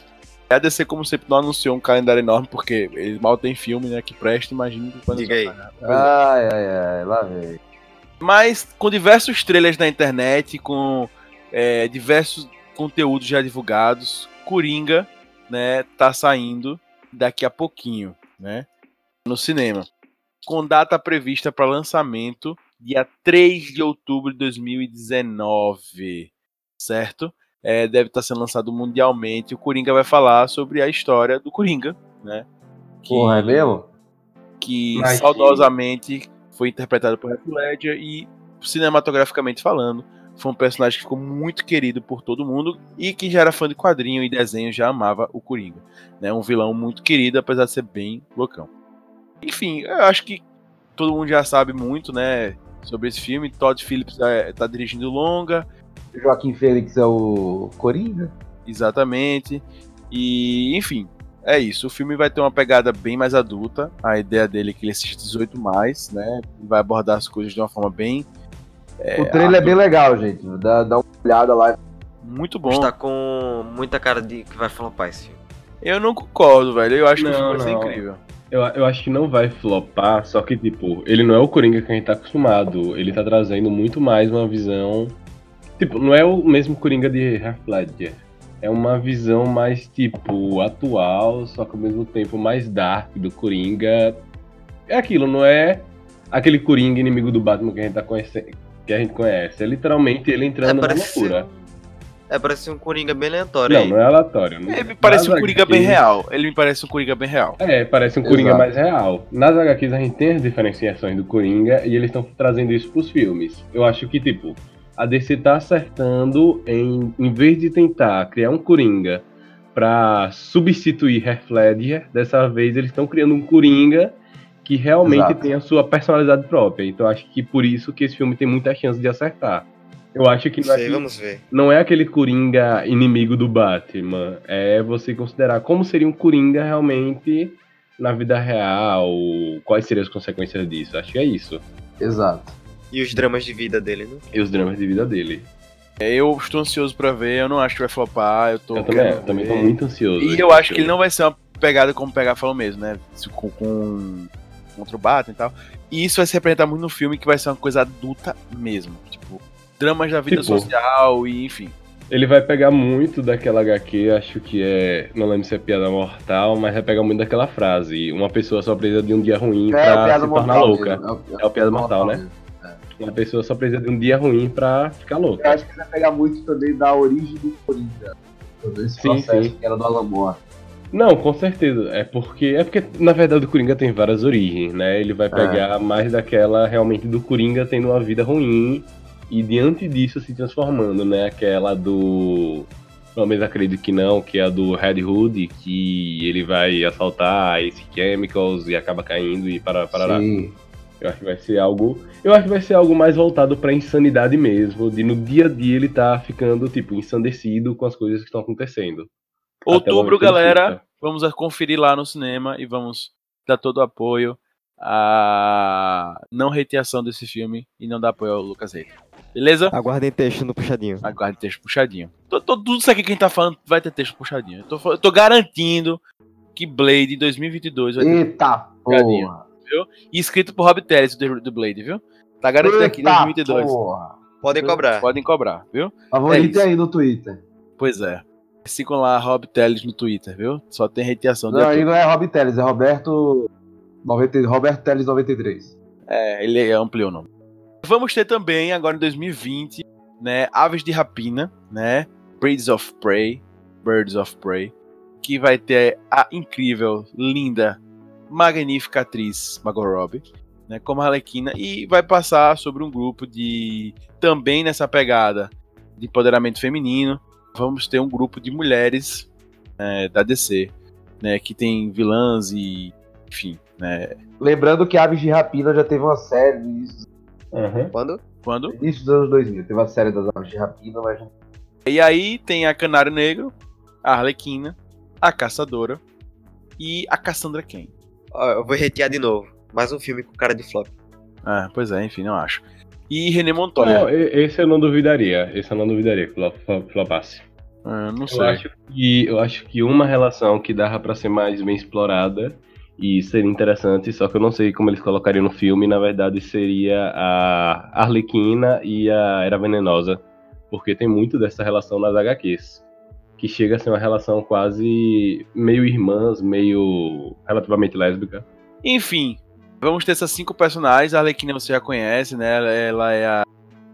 A DC, como sempre, não anunciou um calendário enorme, porque ele mal tem filme, né? Que presta, imagina quando Diga aí. Ai, ai, ai, lá vem. Mas com diversos trailers na internet, com é, diversos conteúdos já divulgados, Coringa, né, tá saindo daqui a pouquinho, né, no cinema. Com data prevista para lançamento dia 3 de outubro de 2019, certo? É, deve estar sendo lançado mundialmente. O Coringa vai falar sobre a história do Coringa, né? Que, Porra, é mesmo? que Mas saudosamente foi interpretado por Heath Ledger e cinematograficamente falando foi um personagem que ficou muito querido por todo mundo e quem já era fã de quadrinho e desenho já amava o Coringa, né? Um vilão muito querido apesar de ser bem loucão. Enfim, eu acho que todo mundo já sabe muito, né, sobre esse filme. Todd Phillips é, tá dirigindo longa, Joaquim Fênix é o Coringa? Exatamente. E, enfim, é isso. O filme vai ter uma pegada bem mais adulta. A ideia dele é que ele assiste 18 mais, né? Vai abordar as coisas de uma forma bem o trailer é bem legal, gente. Dá, dá uma olhada lá. muito bom. Está com muita cara de que vai flopar esse filme. Eu não concordo, velho. Eu acho que o Não, filme vai ser não. incrível. Eu, eu acho que não vai flopar, só que, tipo, ele não é o Coringa que a gente tá acostumado. Ele tá trazendo muito mais uma visão. Tipo, não é o mesmo Coringa de Heath Ledger. É uma visão mais, tipo, atual, só que ao mesmo tempo mais dark do Coringa. É aquilo, não é aquele Coringa inimigo do Batman que a gente, tá conhecendo, que a gente conhece. É literalmente ele entrando na parece loucura. É, parece um Coringa bem aleatório Não, aí. não é aleatório. não- Ele me parece um Nas Coringa bem HQs real. Ele me parece um Coringa bem real. É, parece um Coringa Exato. mais real. Nas HQs a gente tem as diferenciações do Coringa e eles estão trazendo isso pros filmes. Eu acho que, tipo, a DC tá acertando em, em vez de tentar criar um Coringa pra substituir Heath Ledger, dessa vez eles estão criando um Coringa que realmente Exato. tem a sua personalidade própria. Então acho que por isso que esse filme tem muita chance de acertar. Eu acho que não é Sei, ver. não é aquele Coringa inimigo do Batman. É você considerar como seria um Coringa realmente na vida real, quais seriam as consequências disso. Acho que é isso. Exato. E os dramas de vida dele, né? E os dramas de vida dele. É, Eu estou ansioso pra ver. Eu não acho que vai flopar. Eu tô eu também, eu também tô muito ansioso. E eu acho que ele não vai ser uma pegada como pegar falou mesmo, né? Com, com contra o Batman e tal. E isso vai se representar muito no filme, que vai ser uma coisa adulta mesmo. Tipo, dramas da vida Tipo. social e enfim. Ele vai pegar muito daquela HQ, acho que é. Não lembro se é piada mortal, mas vai pegar muito daquela frase. Uma pessoa só precisa de um dia ruim É, pra o piada se tornar mortal louca. mesmo. É o piada mortal, né? mesmo. Uma pessoa só precisa de um dia ruim pra ficar Eu louca. acho que ele vai pegar muito também da origem do Coringa. Todo esse Sim, processo sim. que era do Alan Moore. Não, com certeza. É porque. É porque, na verdade, o Coringa tem várias origens, né? Ele vai pegar mais daquela realmente do Coringa tendo uma vida ruim e diante disso se transformando, né? Aquela do. Pelo menos acredito que não, que é a do Red Hood, que ele vai assaltar esse Chemicals e acaba caindo e para parará. Sim. Eu acho que vai ser algo. Eu acho que vai ser algo mais voltado pra insanidade mesmo. De no dia a dia ele tá ficando, tipo, ensandecido com as coisas que estão acontecendo. Outubro, galera. fica. Vamos conferir lá no cinema e vamos dar todo o apoio à não reteação desse filme e não dar apoio ao Lucas Reis. Beleza? Aguardem texto no puxadinho. Aguarde texto puxadinho. Tô- tô- tudo isso aqui que a gente tá falando vai ter texto puxadinho. Eu tô, eu tô garantindo que Blade 2022 vai ter. Eita Jogadinho. porra. E escrito por Rob Teles do, do Blade, viu? Tá garantido aqui Eita 2022. porra. Podem cobrar. Podem cobrar, viu? Favorito É aí no Twitter. Pois é. Sigam lá Rob Teles no Twitter, viu? Só tem reteação do Não, aí não é Rob Teles, é Roberto. 90, Roberto Teles 93. É, ele ampliou o nome. Vamos ter também, agora em 2020, né, Aves de Rapina, né, Birds of Prey, Birds of Prey, que vai ter a incrível, linda, magnífica atriz Margot Robbie, né, como Arlequina, e vai passar sobre um grupo de, também nessa pegada de empoderamento feminino, vamos ter um grupo de mulheres é, da DC, né, que tem vilãs e, enfim, né, Lembrando que Aves de Rapina já teve uma série no início, Uhum. Quando? quando início dos anos 2000. Teve uma série das Aves de Rapina, mas E aí tem a Canário Negro, a Arlequina, a Caçadora e a Cassandra Cain. Eu vou retear de novo. Mais um filme com cara de flop. Ah, pois é, enfim, não acho. E René Montoya. Não, e- esse eu não duvidaria. Esse eu não duvidaria que flop- flop- flopasse. Ah, não Eu sei. acho, que, eu acho que uma relação que dava pra ser mais bem explorada e seria interessante, só que eu não sei como eles colocariam no filme, na verdade seria a Arlequina e a Era Venenosa, porque tem muito dessa relação nas HQs, que chega a ser uma relação quase meio irmãs, meio relativamente lésbica. Enfim, vamos ter essas cinco personagens. A Arlequina você já conhece, né? Ela, é a,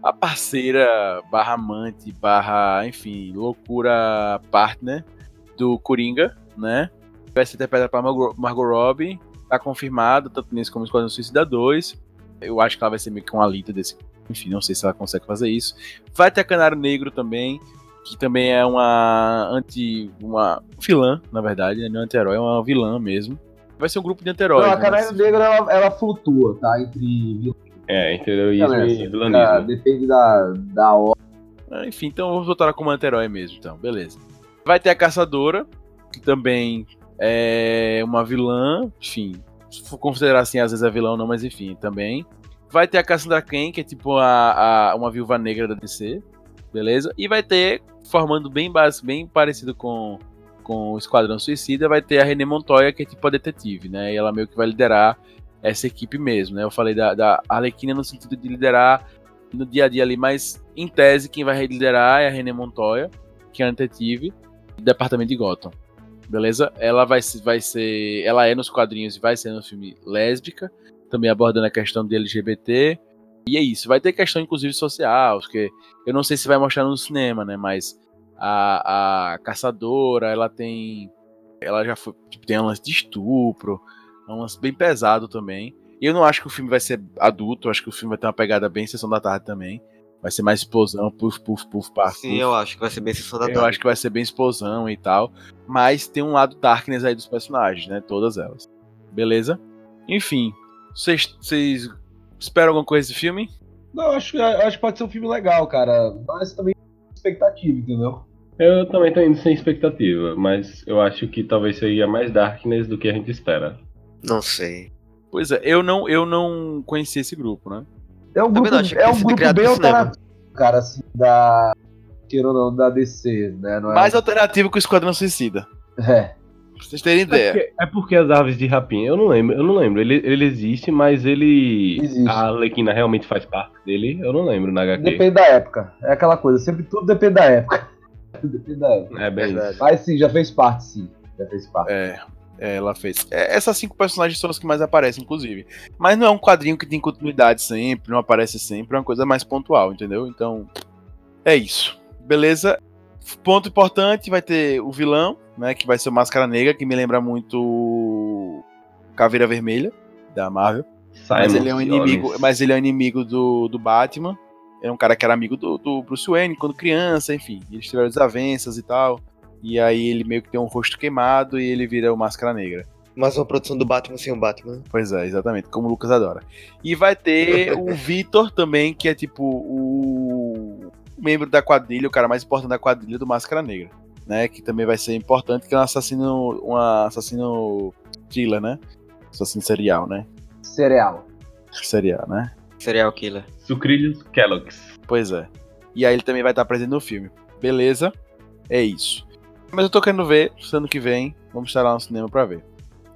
a parceira barra amante, barra, enfim, loucura partner do Coringa, né? Vai ser interpretada por Margot, Robbie. Tá confirmado, tanto nesse como no Esquadrão Suicida 2. Eu acho que ela vai ser meio que uma Alita desse. Enfim, não sei se ela consegue fazer isso. Vai ter Canário Negro também, que também é uma anti. uma vilã, na verdade, né? não é anti-herói, é uma vilã mesmo. Vai ser um grupo de anti-heróis. Não, a né? Canário Negra ela, ela flutua, tá? Entre. É, entre heroísmo é e vilanismo. ah, Depende da, da hora. Ah, Enfim, então vamos botar ela como anti-herói mesmo, então, beleza. Vai ter a Caçadora, que também é uma vilã, enfim, se for considerar assim, às vezes é vilão não, mas enfim, também. Vai ter a Cassandra Cain, que é tipo a, a- uma viúva negra da DC, beleza? E vai ter, formando bem básico, bem parecido com, com o Esquadrão Suicida, vai ter a René Montoya, que é tipo a detetive, né? E ela meio que vai liderar essa equipe mesmo, né? Eu falei da, da Arlequina no sentido de liderar no dia a dia ali, mas em tese quem vai liderar é a René Montoya, que é a detetive do departamento de Gotham. Beleza? Ela vai, vai ser. Ela é nos quadrinhos e vai ser no filme lésbica, também abordando a questão de LGBT. E é isso. Vai ter questão, inclusive, social, porque eu não sei se vai mostrar no cinema, né? Mas a, a caçadora, ela tem. Ela já foi. Tipo, tem um lance de estupro. É um lance bem pesado também. E eu não acho que o filme vai ser adulto, eu acho que o filme vai ter uma pegada bem sessão da tarde também. Vai ser mais explosão, puf, puf, puf, paf, Sim, eu acho que vai ser bem sessão da Eu tarde. acho que vai ser bem explosão e tal. Mas tem um lado Darkness aí dos personagens, né? Todas elas. Beleza? Enfim. Vocês vocês esperam alguma coisa desse filme? Não, eu acho, acho que pode ser um filme legal, cara. Mas também expectativa, entendeu? Eu também tô indo sem expectativa, mas eu acho que talvez seja mais Darkness do que a gente espera. Não sei. Pois é, eu não, eu não conheci esse grupo, né? É um grupo, não, é um grupo bem alternativo, cara, assim, da. Queira ou não, da DC, né? Não é, Mais alternativo que o Esquadrão Suicida. é. Pra vocês terem É ideia. porque, é porque as aves de rapina, eu não lembro, eu não lembro. Ele, ele existe, mas ele. Existe. A Arlequina realmente faz parte dele, eu não lembro na HQ. Depende da época. É aquela coisa, sempre tudo depende da época. [laughs] depende da época. É bem Verdade. isso. Mas sim, já fez parte, sim. Já fez parte. É, é, ela fez. É, essas cinco personagens são as que mais aparecem, inclusive. Mas não é um quadrinho que tem continuidade sempre, não aparece sempre, é uma coisa mais pontual, entendeu? Então, é isso. Beleza? Ponto importante, vai ter o vilão, né? Que vai ser o Máscara Negra, que me lembra muito o Caveira Vermelha, da Marvel. Mas Simon ele é um inimigo, Jones. mas ele é um inimigo do, do Batman. É um cara que era amigo do, do Bruce Wayne quando criança, enfim. Eles tiveram desavenças e tal. E aí ele meio que tem um rosto queimado e ele vira o Máscara Negra. Mais uma produção do Batman sem o Batman. Pois é, exatamente, como o Lucas adora. E vai ter [laughs] o Vitor também, que é tipo o membro da quadrilha, o cara mais importante da quadrilha do Máscara Negra. Né, que também vai ser importante, que é um assassino. Um assassino killer, né? Assassino serial, né? Cereal. Serial, né? Serial Killer. Sucrilhos Kellogg's. Pois é. E aí ele também vai estar presente no filme. Beleza? É isso. Mas eu tô querendo ver, ano que vem, Vamos estar lá no cinema pra ver.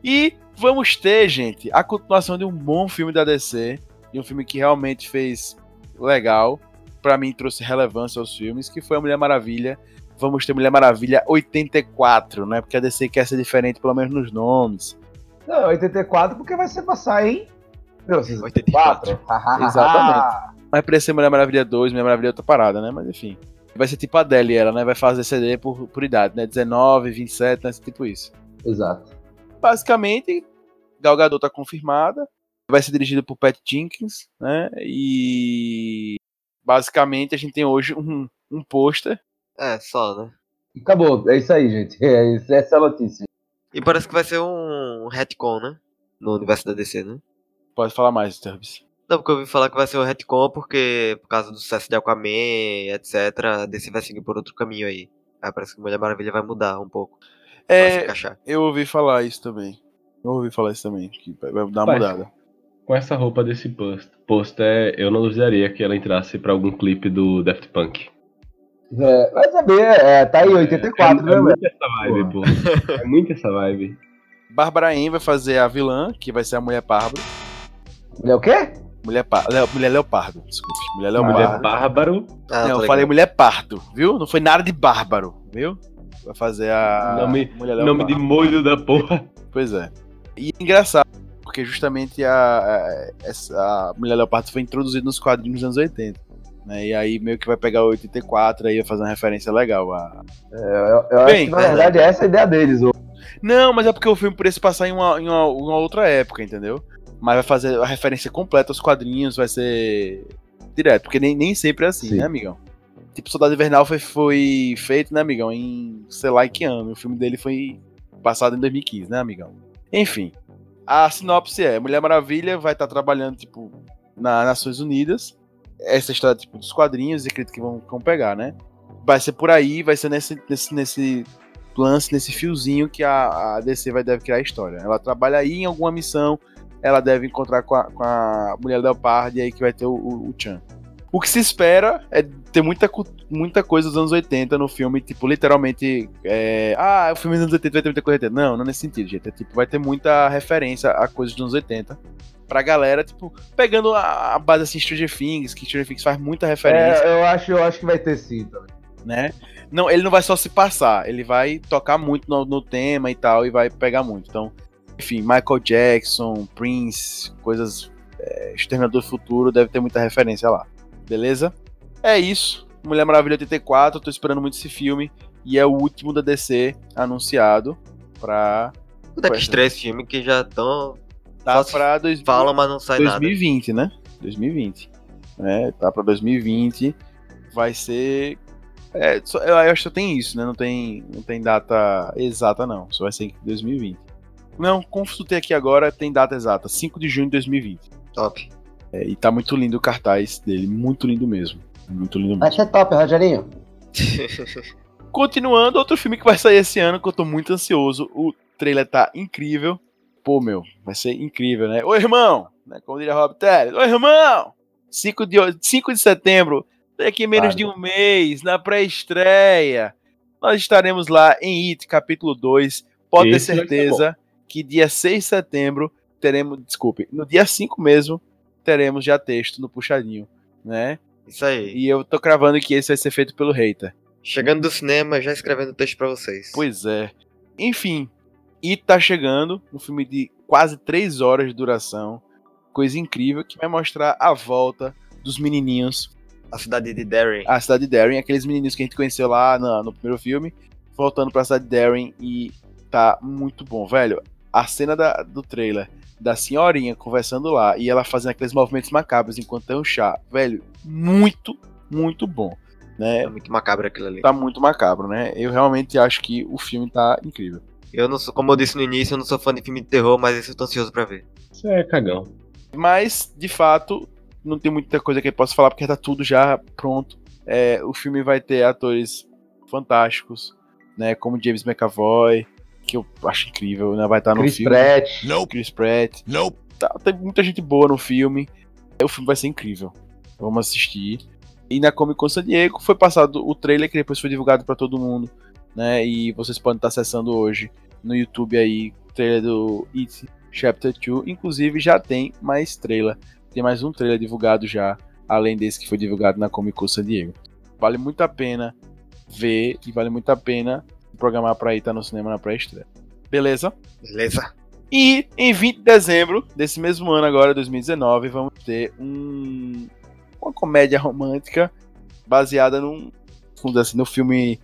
E vamos ter, gente, a continuação de um bom filme da DC, de um filme que realmente fez legal, pra mim trouxe relevância aos filmes, que foi a Mulher Maravilha. Vamos ter Mulher Maravilha 84, né? Porque a DC quer ser diferente, pelo menos nos nomes. Não, 84 porque vai ser passar em 84. [laughs] Exatamente. Mas pra ser Mulher Maravilha 2, Mulher Maravilha é outra parada, né? Mas enfim. Vai ser tipo a Adele, ela, né? Vai fazer CD por, por idade, né? 19, 27, né? Tipo isso. Exato. Basicamente, Gal Gadot tá confirmada. Vai ser dirigido por Pat Jenkins, né? E basicamente a gente tem hoje um, um pôster. É, só, né? Acabou, é isso aí, gente. [laughs] É, essa é a notícia. E parece que vai ser um retcon, né? No universo da DC, né? Pode falar mais, Turbs. Não, porque eu ouvi falar que vai ser um retcon porque, por causa do sucesso de Aquaman, etc., a DC vai seguir por outro caminho aí. Aí parece que Mulher Maravilha vai mudar um pouco. É, eu ouvi falar isso também. Eu ouvi falar isso também, que vai dar uma Vai. mudada. Com essa roupa desse post, pôster, eu não duvidaria que ela entrasse pra algum clipe do Daft Punk. É, vai saber, é, tá aí, 84, é, né, é velho? muito essa vibe, pô. É muito essa vibe. Bárbara Ann vai fazer a vilã, que vai ser a Mulher Pardo. Mulher o quê? Mulher. Leo- Mulher Leopardo, desculpe. Mulher Mulher Leopardo. Bárbaro, Ah, Não, tô eu falei Mulher Pardo, viu? Não foi nada de Bárbaro, viu? Vai fazer a Nome- Mulher nome de molho da porra. Pois é. E é engraçado, porque justamente a, a, essa, a Mulher Leopardo foi introduzida nos quadrinhos dos anos 80. Né? E aí meio que vai pegar o 84 aí vai fazer uma referência legal. A... É, eu eu Bem, acho que na verdade essa é a ideia deles. Não, mas é porque o filme se passar em uma, em uma, uma outra época, entendeu? Mas vai fazer a referência completa aos quadrinhos, vai ser direto, porque nem, nem sempre é assim, Sim. né, amigão? Tipo, Soldado Invernal foi, foi feito, né, amigão, em sei lá em que ano. O filme dele foi passado em 2015, né, amigão? Enfim, a sinopse é: Mulher Maravilha vai estar trabalhando, tipo, nas Nações Unidas. Essa história, tipo, dos quadrinhos e acredito que vão, vão pegar, né? Vai ser por aí, vai ser nesse, nesse, nesse lance, nesse fiozinho que a, a DC vai deve criar a história. Ela trabalha aí em alguma missão, ela deve encontrar com a, com a Mulher Leopardo e aí que vai ter o, o, o Chan. O que se espera é ter muita, muita coisa dos anos 80 no filme, tipo, literalmente. é, ah, o filme dos anos 80 vai ter muita coisa 80. Não, não nesse sentido, gente. É, tipo, vai ter muita referência a coisas dos anos 80. Pra galera, tipo, pegando a, a base assim, Stranger Things, que Stranger Things faz muita referência É, eu acho, eu acho que vai ter sim também. né? Não, ele não vai só se passar, ele vai tocar muito no, no tema e tal, e vai pegar muito. Então, enfim, Michael Jackson, Prince, coisas. É, Exterminador do Futuro, deve ter muita referência lá. Beleza? É isso. Mulher Maravilha 84, tô esperando muito esse filme. E é o último da DC anunciado pra. Daqueles três filmes que já estão. Tá pra dois, Falam, mas não sai nada. 2020, né? 2020. É, tá pra 2020. Vai ser. É, só- eu acho que só tem isso, né? Não tem, não tem data exata, não. Só vai ser em 2020. Não, consultei aqui agora, tem data exata. 5 de junho de 2020. Top. É, e tá muito lindo o cartaz dele. Muito lindo mesmo. Muito lindo Vai ser top, Rogerinho. [laughs] Continuando, outro filme que vai sair esse ano, que eu tô muito ansioso. O trailer tá incrível. Pô, meu, vai ser incrível, né? Ô, irmão! Né, como diria Rob Teles. Ô, irmão! 5 de, 5 de setembro, daqui a menos Vale. de um mês, na pré-estreia. Nós estaremos lá em It, capítulo 2. Pode Esse ter certeza que dia 6 de setembro teremos. Desculpe, no dia 5 mesmo, teremos já texto no puxadinho, né? Isso aí. E eu tô cravando que esse vai ser feito pelo hater. Chegando do cinema, já escrevendo texto pra vocês. Pois é. Enfim, e tá chegando um filme de quase 3 horas de duração. Coisa incrível que vai mostrar a volta dos menininhos A cidade de Derry. à cidade de Darren, aqueles menininhos que a gente conheceu lá no, no primeiro filme, voltando pra cidade de Darren e tá muito bom, velho. A cena da- do trailer da senhorinha conversando lá e ela fazendo aqueles movimentos macabros enquanto tem um chá, velho, muito, muito bom, né? É muito macabro aquilo ali. Tá muito macabro, né? Eu realmente acho que o filme tá incrível. Eu não sou, como eu disse no início, eu não sou fã de filme de terror, mas esse eu tô ansioso pra ver. Isso é cagão. Mas, de fato, não tem muita coisa que eu possa falar porque tá tudo já pronto. É, o filme vai ter atores fantásticos, né? Como James McAvoy, que eu acho incrível, né? Vai estar no Chris filme. Pratt. Chris Pratt. Tá, tem muita gente boa no filme. O filme vai ser incrível. Vamos assistir. E na Comic Con San Diego foi passado o trailer que depois foi divulgado para todo mundo, né? E vocês podem estar acessando hoje no YouTube aí, trailer do It Chapter 2. Inclusive já tem mais trailer. Tem mais um trailer divulgado já, além desse que foi divulgado na Comic Con San Diego. Vale muito a pena ver e vale muito a pena programar pra ir estar no cinema na pré-estreia. Beleza? Beleza. E em 20 de dezembro desse mesmo ano, agora 2019, vamos ter um, uma comédia romântica baseada num, assim, no filme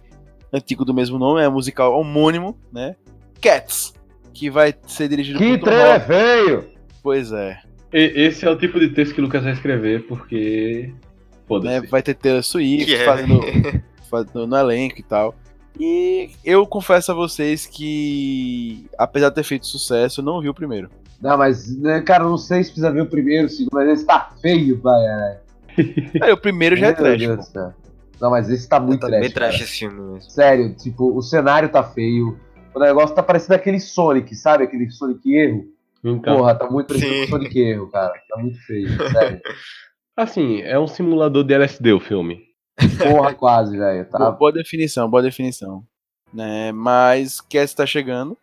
antigo do mesmo nome, é um musical homônimo, né? Cats, que vai ser dirigido Que por trailer Holland. feio! Pois é, E- esse é o tipo de texto que o Lucas vai escrever, porque. né? Vai ter Taylor Swift Que é. fazendo, [laughs] fazendo no elenco e tal. E eu confesso a vocês que, apesar de ter feito sucesso, eu não vi o primeiro. Não, mas, né, cara, não sei se precisa ver o primeiro, o segundo, mas esse tá feio, pai. né? Cara, o primeiro já é trash. Não, mas esse tá muito tá trash. bem trash cara. esse filme mesmo. Sério, tipo, o cenário tá feio. O negócio tá parecendo aquele Sonic, sabe? Aquele Sonic erro. Então, Porra, tá muito parecido Sim. com o Sonic erro, cara. Tá muito feio, sério. [laughs] assim, é um simulador de LSD o filme. Porra, [laughs] quase, velho. Boa, Tá. boa definição, boa definição. Né? Mas Cats tá chegando,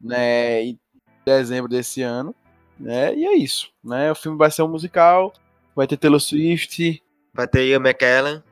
né? Em dezembro desse ano, né? E é isso, né? O filme vai ser um musical, vai ter Taylor Swift, Vai ter Ian McKellen,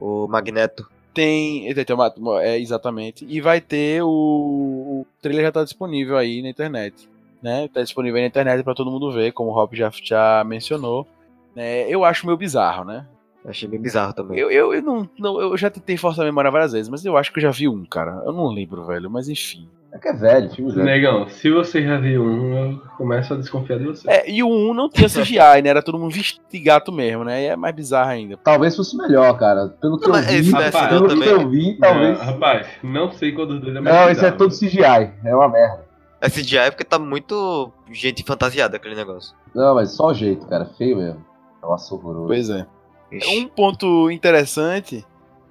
o Magneto. tem, tem uma- é exatamente, e vai ter o, o trailer já tá disponível aí na internet, né? Tá disponível aí na internet pra todo mundo ver, como o Rob já, já mencionou. Né? Eu acho meio bizarro, né? Achei bem bizarro também. Eu, eu, eu não, não- eu já tentei forçar a memória várias vezes, mas eu acho que eu já vi um, cara. Eu não lembro, velho, mas enfim. É que é velho, filme velho. Negão, se você já viu um, eu começo a desconfiar de você. É, e o 1 não tinha CGI, né? Era todo mundo vestido de gato mesmo, né? E é mais bizarro ainda. Talvez fosse melhor, cara. Pelo que Não, eu vi, esse é fiel pelo que também. eu vi, talvez. Não, rapaz, não sei qual dos dois é mais Não, esse é todo CGI. É uma merda. É CGI porque tá muito gente fantasiada aquele negócio. Não, mas só o jeito, cara. Feio mesmo. Nossa, horroroso. Pois é. Um ponto interessante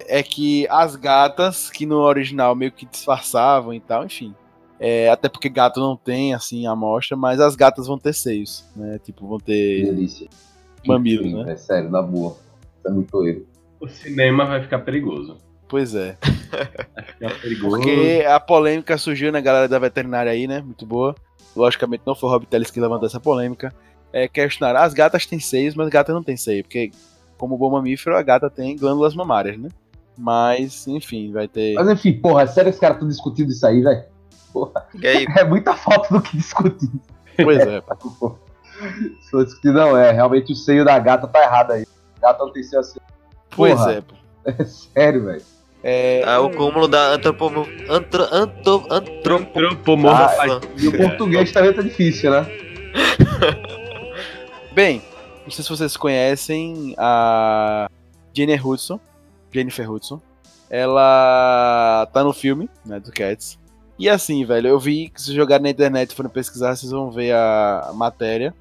é que as gatas, que no original meio que disfarçavam e tal, enfim. É, até porque gato não tem, assim, amostra, mas as gatas vão ter seios, né? Tipo, vão ter delícia. mamilos, né? É sério, na boa. Isso é muito erro. O cinema vai ficar perigoso. Pois é. Vai ficar perigoso. Porque a polêmica surgiu na galera da veterinária aí, né? Muito boa. Logicamente não foi o Rob Teles que levantou essa polêmica. É, questionaram, as gatas têm seios, mas gatas não têm seio, porque como bom mamífero, a gata tem glândulas mamárias, né? Mas, enfim, vai ter. Mas enfim, porra, é sério que os caras estão discutindo isso aí, velho? Aí, [laughs] É muita falta do que discutir. Pois é. Se [laughs] for discutir, não, é. Realmente o seio da gata tá errado aí. Gata não tem seio assim. Pois Porra. é. pô. [laughs] É sério, velho. É, é o cúmulo da antropomo... Antro... Antro... Antropo... Antropomorfo. E o português também tá difícil, né? Bem, não sei se vocês conhecem a Jennifer Hudson. Jennifer Hudson. Ela tá no filme, né, do Cats. E assim, velho, eu vi que se jogarem na internet e forem pesquisar, vocês vão ver a, a matéria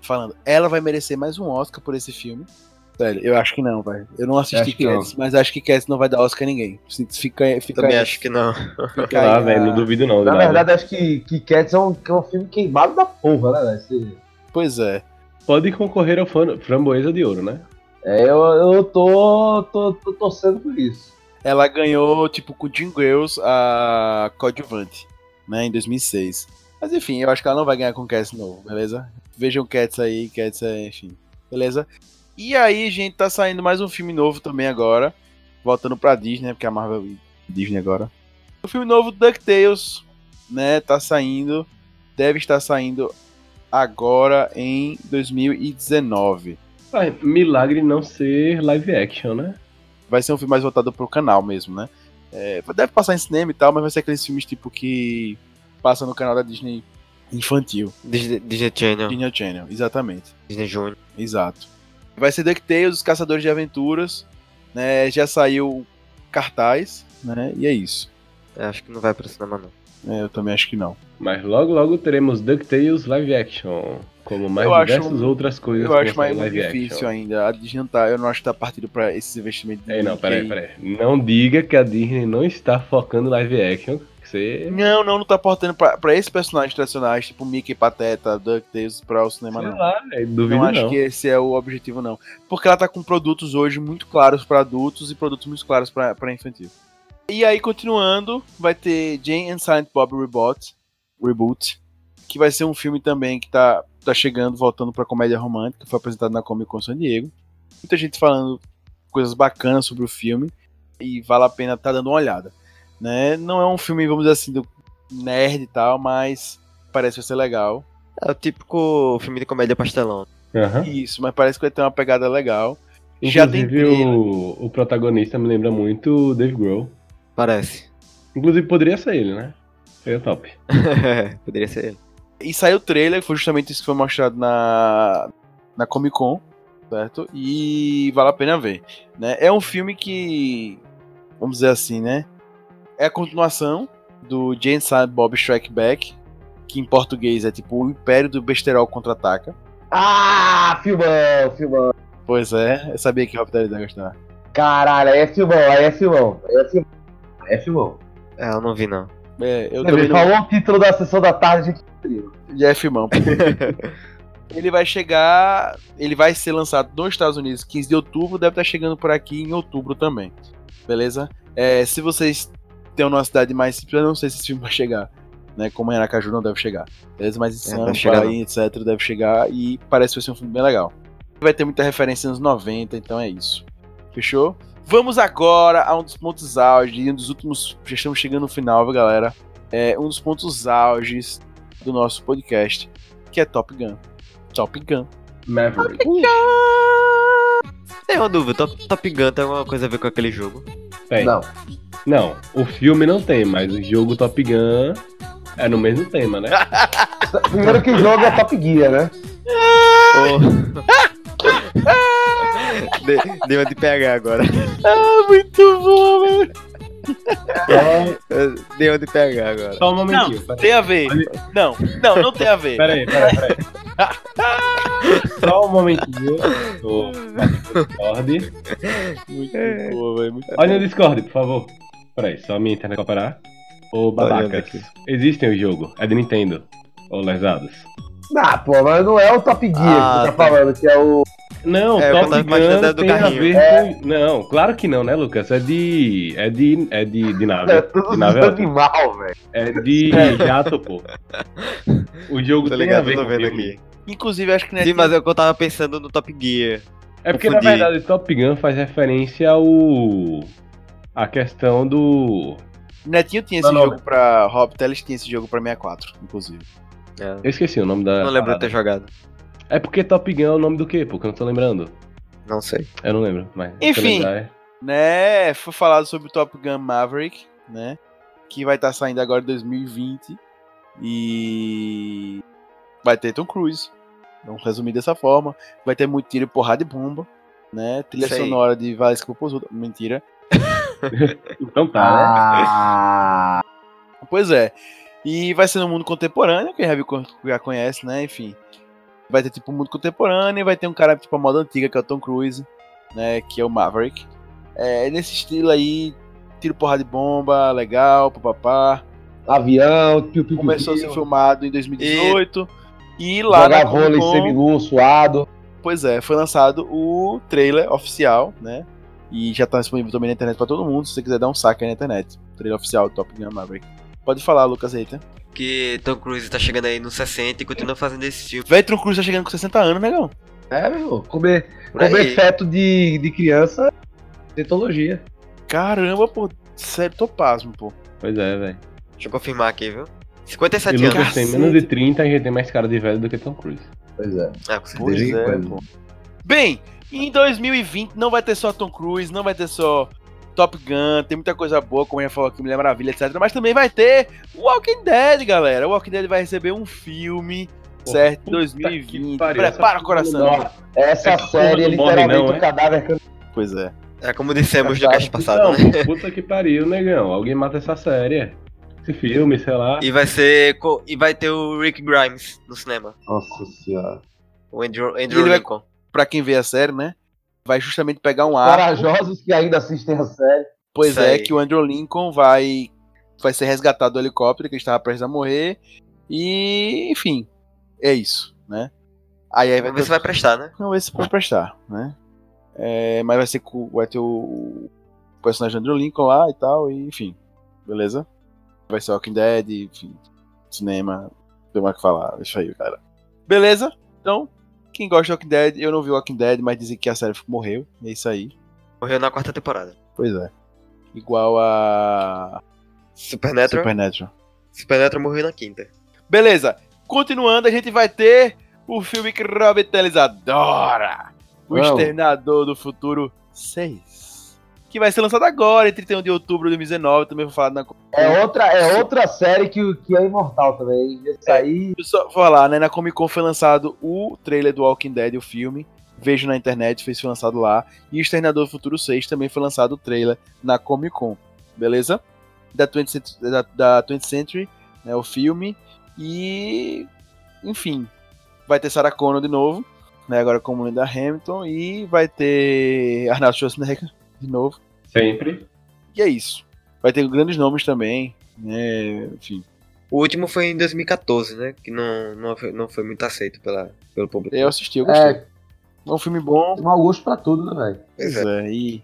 falando, ela vai merecer mais um Oscar por esse filme. Velho, eu acho que não, velho. Eu não assisti Acho. Cats, mas acho que Cats não vai dar Oscar a ninguém. Fica, fica Também aí- acho que não. fica aí velho, não duvido não. Na nada. verdade, acho que, que Cats é um, que é um filme queimado da porra, né, velho? Esse- Pois é. Pode concorrer ao Framboesa de Ouro, né? É, eu, eu tô, tô, tô torcendo por isso. Ela ganhou, tipo, com Jim Girls a coadjuvante, né, em 2006. Mas enfim, eu acho que ela não vai ganhar com Cats novo, beleza? Vejam Cats aí, Cats é, enfim, beleza? E aí, gente, tá saindo mais um filme novo também agora, voltando pra Disney, né, porque a Marvel é Disney agora. O filme novo DuckTales, né, tá saindo, deve estar saindo agora em 2019. Ah, milagre não ser live action, né? vai ser um filme mais voltado pro canal mesmo, né? É, deve passar em cinema e tal, mas vai ser aqueles filmes tipo que passa no canal da Disney infantil. Disney, Disney Channel, Disney Channel, exatamente. Disney Junior. Exato. Vai ser DuckTales, Os Caçadores de Aventuras, né? Já saiu cartaz, né? E é isso. É, acho que não vai pro cinema não. É, eu também acho que não. Mas logo, logo teremos DuckTales live action. Como mais Eu acho diversas um- outras coisas Eu acho mais difícil action. ainda. A Disney não tá, eu não acho que tá partido pra esses investimentos. Ei, não, peraí, peraí. Não diga que a Disney não está focando live action. Você. Não, não, não tá portando pra, pra esses personagens tradicionais, tipo Mickey, Pateta, DuckTales, pra o cinema, Sei não. lá, duvido não acho não. que esse é o objetivo, não. Porque ela tá com produtos hoje muito claros para adultos e produtos muito claros para infantil. E aí, continuando, vai ter Jane and Silent Bob Reboot, Reboot, que vai ser um filme também que tá, tá chegando, voltando pra comédia romântica, foi apresentado na Comic Con San Diego. Muita gente falando coisas bacanas sobre o filme e vale a pena estar tá dando uma olhada. Né? Não é um filme, vamos dizer assim, do nerd e tal, mas parece ser legal. É o típico filme de comédia pastelão. Aham. Isso, mas parece que vai ter uma pegada legal. Inclusive, Já tem o, o protagonista me lembra muito o Dave Grohl. Parece. Inclusive, poderia ser ele, né? Seria top. [laughs] Poderia ser ele. E saiu o trailer, foi justamente isso que foi mostrado na, na Comic Con, certo? E vale a pena ver. Né? É um filme que, vamos dizer assim, né? É a continuação do Jane Silent Bob Strike Back, que em português é tipo o Império do Besterol Contra-Ataca. Ah, filmão, filmão. Pois é, eu sabia que o Rob ia gostar. Caralho, aí é filmão, aí é filmão. Aí é filmão. É filmão. É, eu não vi não. É, eu também vê, não... falou o título da sessão da tarde, a gente Já é filmão. ele vai chegar. Ele vai ser lançado nos Estados Unidos 15 de outubro, deve estar chegando por aqui em outubro também. Beleza? É, se vocês têm uma cidade mais simples, eu não sei se esse filme vai chegar. Né? Como em Aracaju não deve chegar. Beleza? Mas em É, deve Sampa aí, etc., deve chegar. E parece que vai ser um filme bem legal. Vai ter muita referência nos 90, então é isso. Fechou? Vamos agora a um dos pontos auge, e um dos últimos. Já estamos chegando no final, viu, galera? É um dos pontos auges do nosso podcast, que é Top Gun. Top Gun. Maverick. Tem uma dúvida, Top, Top Gun tem alguma coisa a ver com aquele jogo? Tem. Não. Não, o filme não tem, mas o jogo Top Gun é no mesmo tema, né? Primeiro que joga é Top Gear, né? [laughs] De- [laughs] Deu de pegar agora. Ah, muito bom, velho. Deu uma de pegar agora. Só um Não, momentinho. peraí. tem a ver. Não, não, não tem a ver. Peraí, peraí, peraí. Só um momentinho. Tô no Discord. Muito boa, velho. Olha no Discord, por favor. Peraí, só a minha internet vai parar. Ô, babacas. Existem o jogo. É de Nintendo. Ô, lesados. Ah, pô, mas não é o Top Gear Ah, que você tá tá. falando, que é o. Não, É, Top Gun tem a ver É. com... Não, claro que não, né, Lucas? É de... É de... É de, de nave. É tudo de nave é animal, velho. É de [laughs] jato, pô. O jogo Tô tem a ligado, ver tô vendo filme. aqui. Inclusive, acho que não é Sim, mas eu tava pensando no Top Gear. É porque, Confundi. na verdade, Top Gun faz referência ao... A questão do... Netinho tinha esse Não, não. jogo pra. Rob Teles tinha esse jogo pra 64, inclusive. É, Eu esqueci o nome da... não lembro de ter jogado. É porque Top Gun é o nome do quê, pô? Que eu não tô lembrando. Não sei. Eu não lembro, mas... Enfim. lembrar, é- Né? Foi falado sobre o Top Gun Maverick, né? Que vai estar saindo agora em 2020. E. Vai ter Tom Cruise. Vamos resumir dessa forma. Vai ter muito tiro, porrada e bomba. Né? Trilha aí. sonora de Valesca Popozuda. Mentira. [laughs] Então tá, né? Ah, Pois é. E vai ser no mundo contemporâneo, quem já viu, já conhece, né? Enfim. Vai ter tipo um mundo contemporâneo, vai ter um cara tipo a moda antiga, que é o Tom Cruise, né? Que é o Maverick. É nesse estilo aí, tiro porrada de bomba, legal, papapá. avião, piu, piu, piu, Começou a ser piu, filmado em 2018. E, lá jogar na vôlei Con, seminu, suado. pois é, foi lançado o trailer oficial, né? E já tá disponível também na internet pra todo mundo, se você quiser dar um saque aí na internet. O trailer oficial do Top Gun Maverick. Pode falar, Lucas Eita. Que Tom Cruise tá chegando aí nos 60 e continua fazendo esse filme. Velho, Tom Cruise tá chegando com 60 anos, negão. É, meu, comer, Por comer aí. feto de, de criança, etologia. Caramba, pô. Sério, tô pasmo, pô. Pois é, velho. Deixa eu confirmar aqui, viu? E 57 Lucas anos. tem Cacete. menos de 30 e já tem mais cara de velho do que Tom Cruise. Pois é. Ah, com certeza. Pois é, pô. Bem, em 2020 não vai ter só Tom Cruise, não vai ter só Top Gun, tem muita coisa boa, como eu já falou aqui, Mulher Maravilha, etc. Mas também vai ter o Walking Dead, galera. O Walking Dead vai receber um filme, Pô, certo? Em puta 2020. que pariu, Prepara o coração. essa série é morre literalmente não, é? cadáver Pois é. É como dissemos no cast passado, Não, né? puta que pariu, negão. Alguém mata essa série. Esse filme, sei lá. E vai ser. co- E vai ter o Rick Grimes no cinema. Nossa senhora. O Andrew, Andrew Ele vai- Lincoln. Pra quem vê a série, né? Vai justamente pegar um arco. Corajosos que ainda assistem a série. Pois Isso é, que o Andrew Lincoln vai, vai ser resgatado do helicóptero, que estava prestes a morrer. E, enfim, é isso, né? Aí, aí vai Vamos ver se vai prestar, né? Não, esse pode prestar, né? É, mas vai ser com, vai ter o personagem Andrew Lincoln lá e tal, e, enfim, beleza? Vai ser Walking Dead, enfim, cinema. Não tem mais o que falar. Isso aí, cara. Beleza? Então, quem gosta de Walking Dead, eu não vi Walking Dead, mas dizem que a série morreu. É isso aí. Morreu na quarta temporada. Pois é. Igual a Supernatural. Supernatural. Supernatural morreu na quinta. Beleza. Continuando, a gente vai ter o filme que Robert Teles adora. O Vamos. Exterminador do Futuro 6. Que vai ser lançado agora, em 31 de outubro de 2019. Também vou falar na É outra, é outra série que, que é imortal também. Esse aí. Eu só vou falar, né? Na Comic Con foi lançado o trailer do Walking Dead, o filme. Vejo na internet, foi lançado lá. E o Exterminador do Futuro 6 também foi lançado o trailer na Comic Con. Beleza? Da 20th Century, da, da 20th Century né, o filme. E. Enfim. Vai ter Sarah Connor de novo. Né, agora como Linda Hamilton. E vai ter Arnold Schwarzenegger de novo. Sempre. E é isso. Vai ter grandes nomes também. Né, enfim. O último foi em 2014, né? Que não, não, foi, não foi muito aceito pela, pelo público. Eu assisti, eu gostei. É, É um filme bom. tem mau gosto pra tudo, né, velho? Pois é. é, e,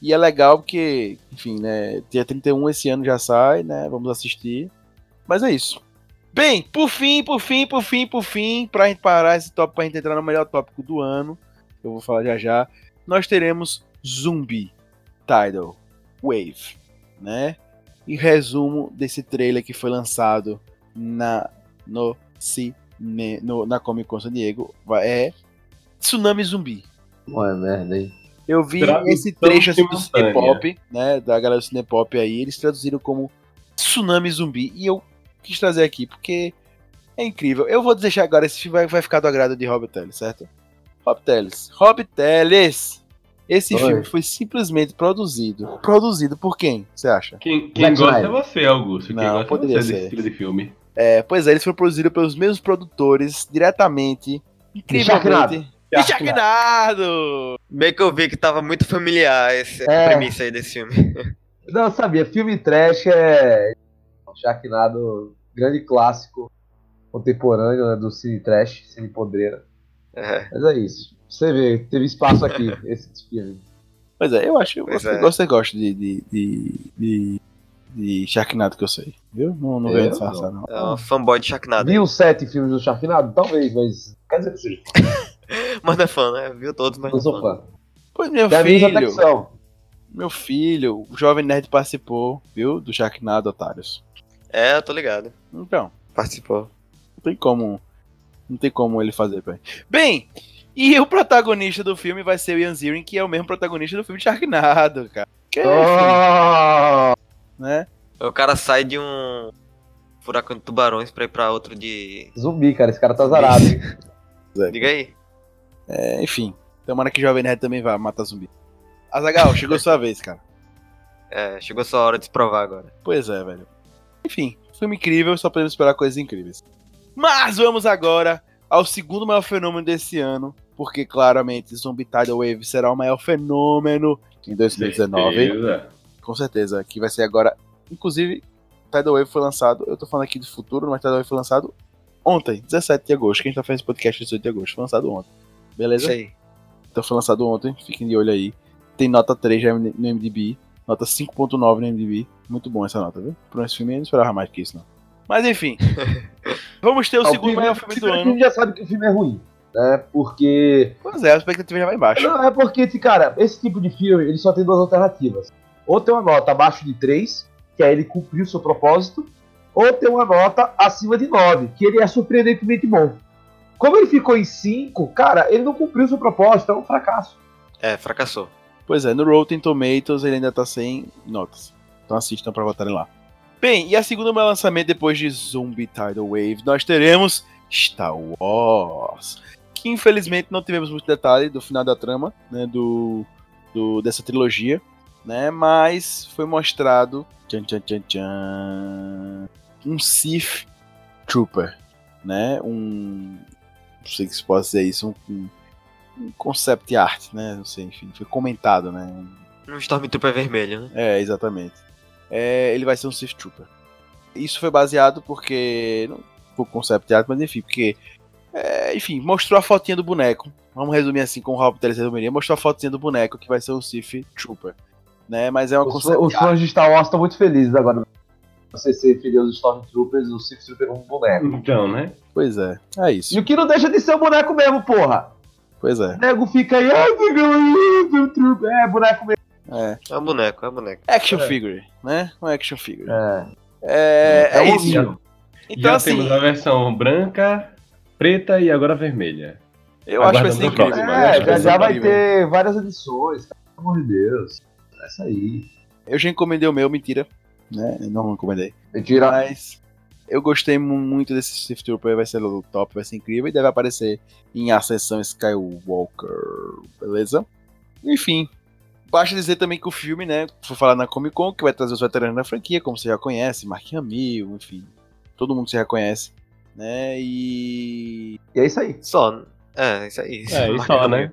e é legal porque, enfim, né, dia 31 esse ano já sai, né, vamos assistir. Mas é isso. Bem, por fim, por fim, por fim, por fim, pra gente parar esse tópico, pra gente entrar no melhor tópico do ano, que eu vou falar já já, nós teremos Zumbi Tidal Wave, né? E resumo desse trailer que foi lançado na, no, cine, no, na Comic Con San Diego é Tsunami Zumbi. Ué, merda, hein? Eu vi Tradução esse trecho assim, do. Cinepop, né? Da galera do Cinepop aí, eles traduziram como Tsunami Zumbi. E eu quis trazer aqui, porque é incrível. Eu vou deixar agora, esse filme vai, vai ficar do agrado de Rob Teles, certo? Rob Teles. Rob Teles! Esse Oi. filme foi simplesmente produzido. Produzido por quem, você acha? Quem, quem gosta é você, Augusto. Quem Não, gosta é poderia você ser. desse estilo de filme. É, pois é, eles foram produzidos pelos mesmos produtores, diretamente, incrivelmente. E Sharknado! Bem que eu vi que tava muito familiar essa É. premissa aí desse filme. [laughs] Não, eu sabia, filme trash é. Sharknado, grande clássico contemporâneo né, do cine trash, cine podreira. É. Mas é isso. Você vê, teve espaço aqui, [laughs] esse filme. Pois é, eu acho que você, é. você gosta de, de, de, de, de Sharknado que eu sei, viu? Não, não Eu venho disfarçar, não. É um fanboy de Sharknado. Viu sete filmes do Sharknado? Talvez, mas. Quer dizer que seja. [laughs] Mas não é fã, né? Viu todos, mas Não não sou é fã. fã. Pois meu que filho, meu filho, o Jovem Nerd participou, viu? Do Sharknado, otários. É, eu tô ligado. Então, Participou. não tem como, não tem como ele fazer, bem. Bem, e o protagonista do filme vai ser o Ian Ziering, que é o mesmo protagonista do filme Sharknado, cara. Que, Oh, né? O cara sai de um furacão de tubarões pra ir pra outro de. zumbi, cara. Esse cara tá zarado. [laughs] Diga aí. É, enfim, tomara que o Jovem Nerd também vá matar zumbi. Azagal, chegou sua vez, cara. É, chegou sua hora de se provar agora. Pois é, velho. Enfim, filme incrível, só podemos esperar coisas incríveis. Mas vamos agora ao segundo maior fenômeno desse ano, porque claramente Zombie Tidal Wave será o maior fenômeno em 2019. Certeza. Com certeza, que vai ser agora. Inclusive, Tidal Wave foi lançado, eu tô falando aqui do futuro, mas Tidal Wave foi lançado ontem, 17 de agosto, que a gente tá fazendo esse podcast 18 de agosto, foi lançado ontem. Beleza? Aí. Então foi lançado ontem, fiquem de olho aí. Tem nota 3 já no MDB, nota 5.9 no MDB. Muito bom essa nota, viu? Por esse filme eu não esperava mais que isso, não. Mas enfim. [laughs] vamos ter o segundo filme- maior filme do ano. filme já sabe que o filme é ruim. Né? Porque. Pois é, a expectativa já vai embaixo. Não, é porque, cara, esse tipo de filme ele só tem duas alternativas. Ou tem uma nota abaixo de 3, que aí ele cumpriu seu propósito, ou tem uma nota acima de 9, que ele é surpreendentemente bom. Como ele ficou em 5, cara, ele não cumpriu seu propósito, é um fracasso. É, fracassou. Pois é, no Rotten Tomatoes ele ainda tá sem notas. Então assistam pra votarem lá. Bem, e a segunda maior lançamento depois de Zombie Tidal Wave, nós teremos Star Wars. Que infelizmente não tivemos muito detalhe do final da trama, né, do, do dessa trilogia, né, mas foi mostrado tchan, tchan, tchan, tchan, um Sith Trooper, né, um não sei se pode dizer isso, um, um, concept art, né, não sei, enfim, foi comentado, né, um- Um Stormtrooper vermelho, né? é, exatamente. É, ele vai ser um Sith Trooper. Isso foi baseado porque. Não foi concept art, mas enfim, porque. é, enfim, mostrou a fotinha do boneco. Vamos resumir assim com o Rob Teles resumiria. Mostrou a fotinha do boneco que vai ser um Sith Trooper. Né? Mas é uma Os, concept os fãs de Star Wars estão muito felizes agora. você se referir aos Stormtroopers, o Sith Trooper como boneco. Então, né? Pois é, é isso. E o que não deixa de ser o boneco mesmo, porra! Pois é. O nego fica aí, ah, é boneco mesmo. É. É um boneco, é um boneco. Action É. figure, né? Um action figure. É, É, é, um isso. hominho. Então, Já assim, temos a versão branca, preta e agora vermelha. eu acho que vai ser incrível. É, já, já vai incrível. ter várias edições, pelo amor de Deus. É isso aí. Eu já encomendei o meu, mentira. Né? Não encomendei. Mentira. Mas eu gostei mu- muito desse Sith Trooper, vai ser top, vai ser incrível e deve aparecer em Ascensão Skywalker, beleza? Enfim, basta dizer também que o filme, né, foi falar na Comic Con, que vai trazer os veteranos da franquia, como você já conhece, Mark Hamill, enfim, todo mundo já conhece, né, e... E é isso aí. Só. É, isso aí. É, isso só, né?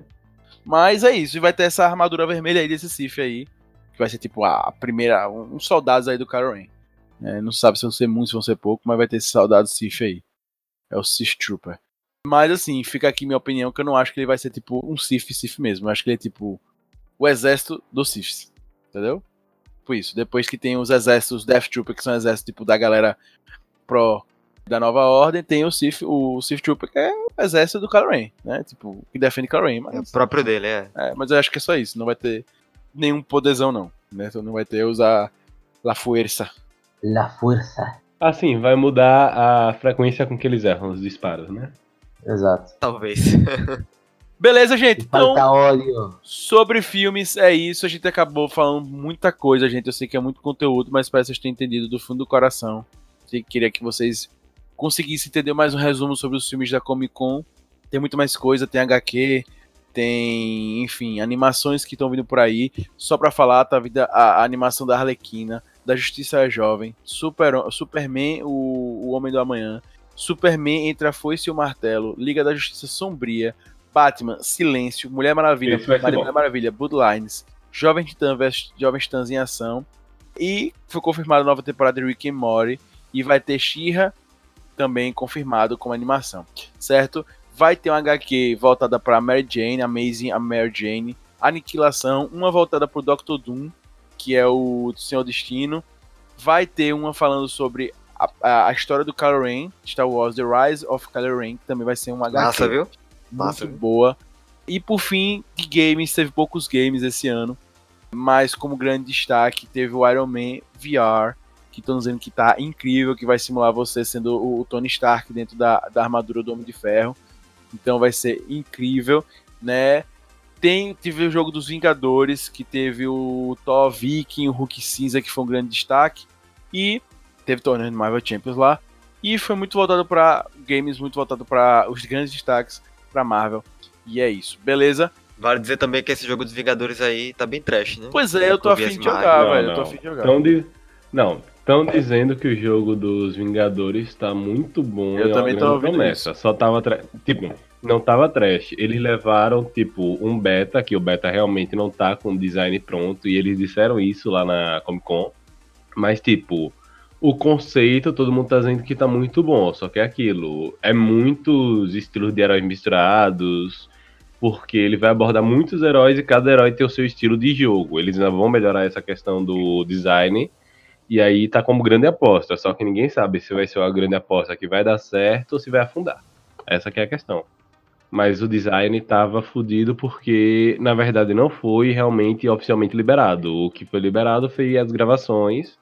Mas é isso, e vai ter essa armadura vermelha aí desse Sith aí, que vai ser tipo a primeira, um- uns soldados aí do Kylo Ren. É, não sabe se vão ser muitos, se vão ser poucos, mas vai ter esse soldado Sith aí. É o Sith Trooper. Mas assim, fica aqui minha opinião que eu não acho que ele vai ser tipo um Sith Sith mesmo. Eu acho que ele é tipo o exército dos Siths. Entendeu? Por isso. Depois que tem os exércitos Death Trooper, que são exércitos tipo da galera pro da nova ordem, tem o Sith, o Sith Trooper, que é o exército do Kylo Ren, né? Tipo, que defende Kylo Ren. É o Mas, próprio dele, é. é, mas eu acho que é só isso. Não vai ter nenhum poderzão, não. Né? Então não vai ter usar La Fuerza. La força. Assim, vai mudar a frequência com que eles erram os disparos, né? Exato. Talvez. [laughs] Beleza, gente. Então, óleo. Sobre filmes, é isso. A gente acabou falando muita coisa, gente. Eu sei que é muito conteúdo, mas parece que vocês têm entendido do fundo do coração. Eu queria que vocês conseguissem entender mais um resumo sobre os filmes da Comic Con. Tem muito mais coisa, tem HQ, tem, enfim, animações que estão vindo por aí. Só pra falar, tá vindo a, a animação da Arlequina, da Justiça Jovem, Super, Superman, o, o Homem do Amanhã, Superman entre a Foice e o Martelo, Liga da Justiça Sombria, Batman, Silêncio, Mulher Maravilha, Mulher. Maravilha, Bloodlines, Jovem Titã vs Jovem Titãs em Ação. E foi confirmada a nova temporada de Rick and Morty. E vai ter She-Ra também confirmado como animação, certo? Vai ter uma HQ voltada para Mary Jane, Amazing a Mary Jane, Aniquilação, uma voltada para o Doctor Doom, que é o Senhor Destino. Vai ter uma falando sobre a, a- a história do Kylo Ren, Star Wars The Rise of Kylo Ren, que também vai ser uma HQ Massa, viu? Muito Massa, viu? boa. E por fim, de games, teve poucos games esse ano, mas como grande destaque teve o Iron Man VR, que estão dizendo que tá incrível, que vai simular você sendo o, Tony Stark dentro da, da armadura do Homem de Ferro. Então vai ser incrível, né? Tem, teve o jogo dos Vingadores, que teve o Thor Viking, o Hulk Cinza, que foi um grande destaque. E teve torneio do Marvel Champions lá. E foi muito voltado para games, muito voltado para os grandes destaques para Marvel. E é isso, beleza? Vale dizer também que esse jogo dos Vingadores aí tá bem trash, né? Pois é, eu tô afim de jogar, Não, velho. Eu tô afim de jogar. Tão di- Não, estão dizendo que o jogo dos Vingadores tá muito bom. Eu é também tô ouvindo promessa. Só tava. tra- Tipo, não tava trash. Eles levaram, tipo, um beta, que o beta realmente não tá com o design pronto, e eles disseram isso lá na Comic Con. Mas, tipo, o conceito, todo mundo tá dizendo que tá muito bom. Só que é aquilo. É muitos estilos de heróis misturados. Porque ele vai abordar muitos heróis e cada herói tem o seu estilo de jogo. Eles ainda vão melhorar essa questão do design. E aí tá como grande aposta. Só que ninguém sabe se vai ser uma grande aposta que vai dar certo ou se vai afundar. Essa que é a questão. Mas o design tava fudido porque, na verdade, não foi realmente oficialmente liberado. O que foi liberado foi as gravações,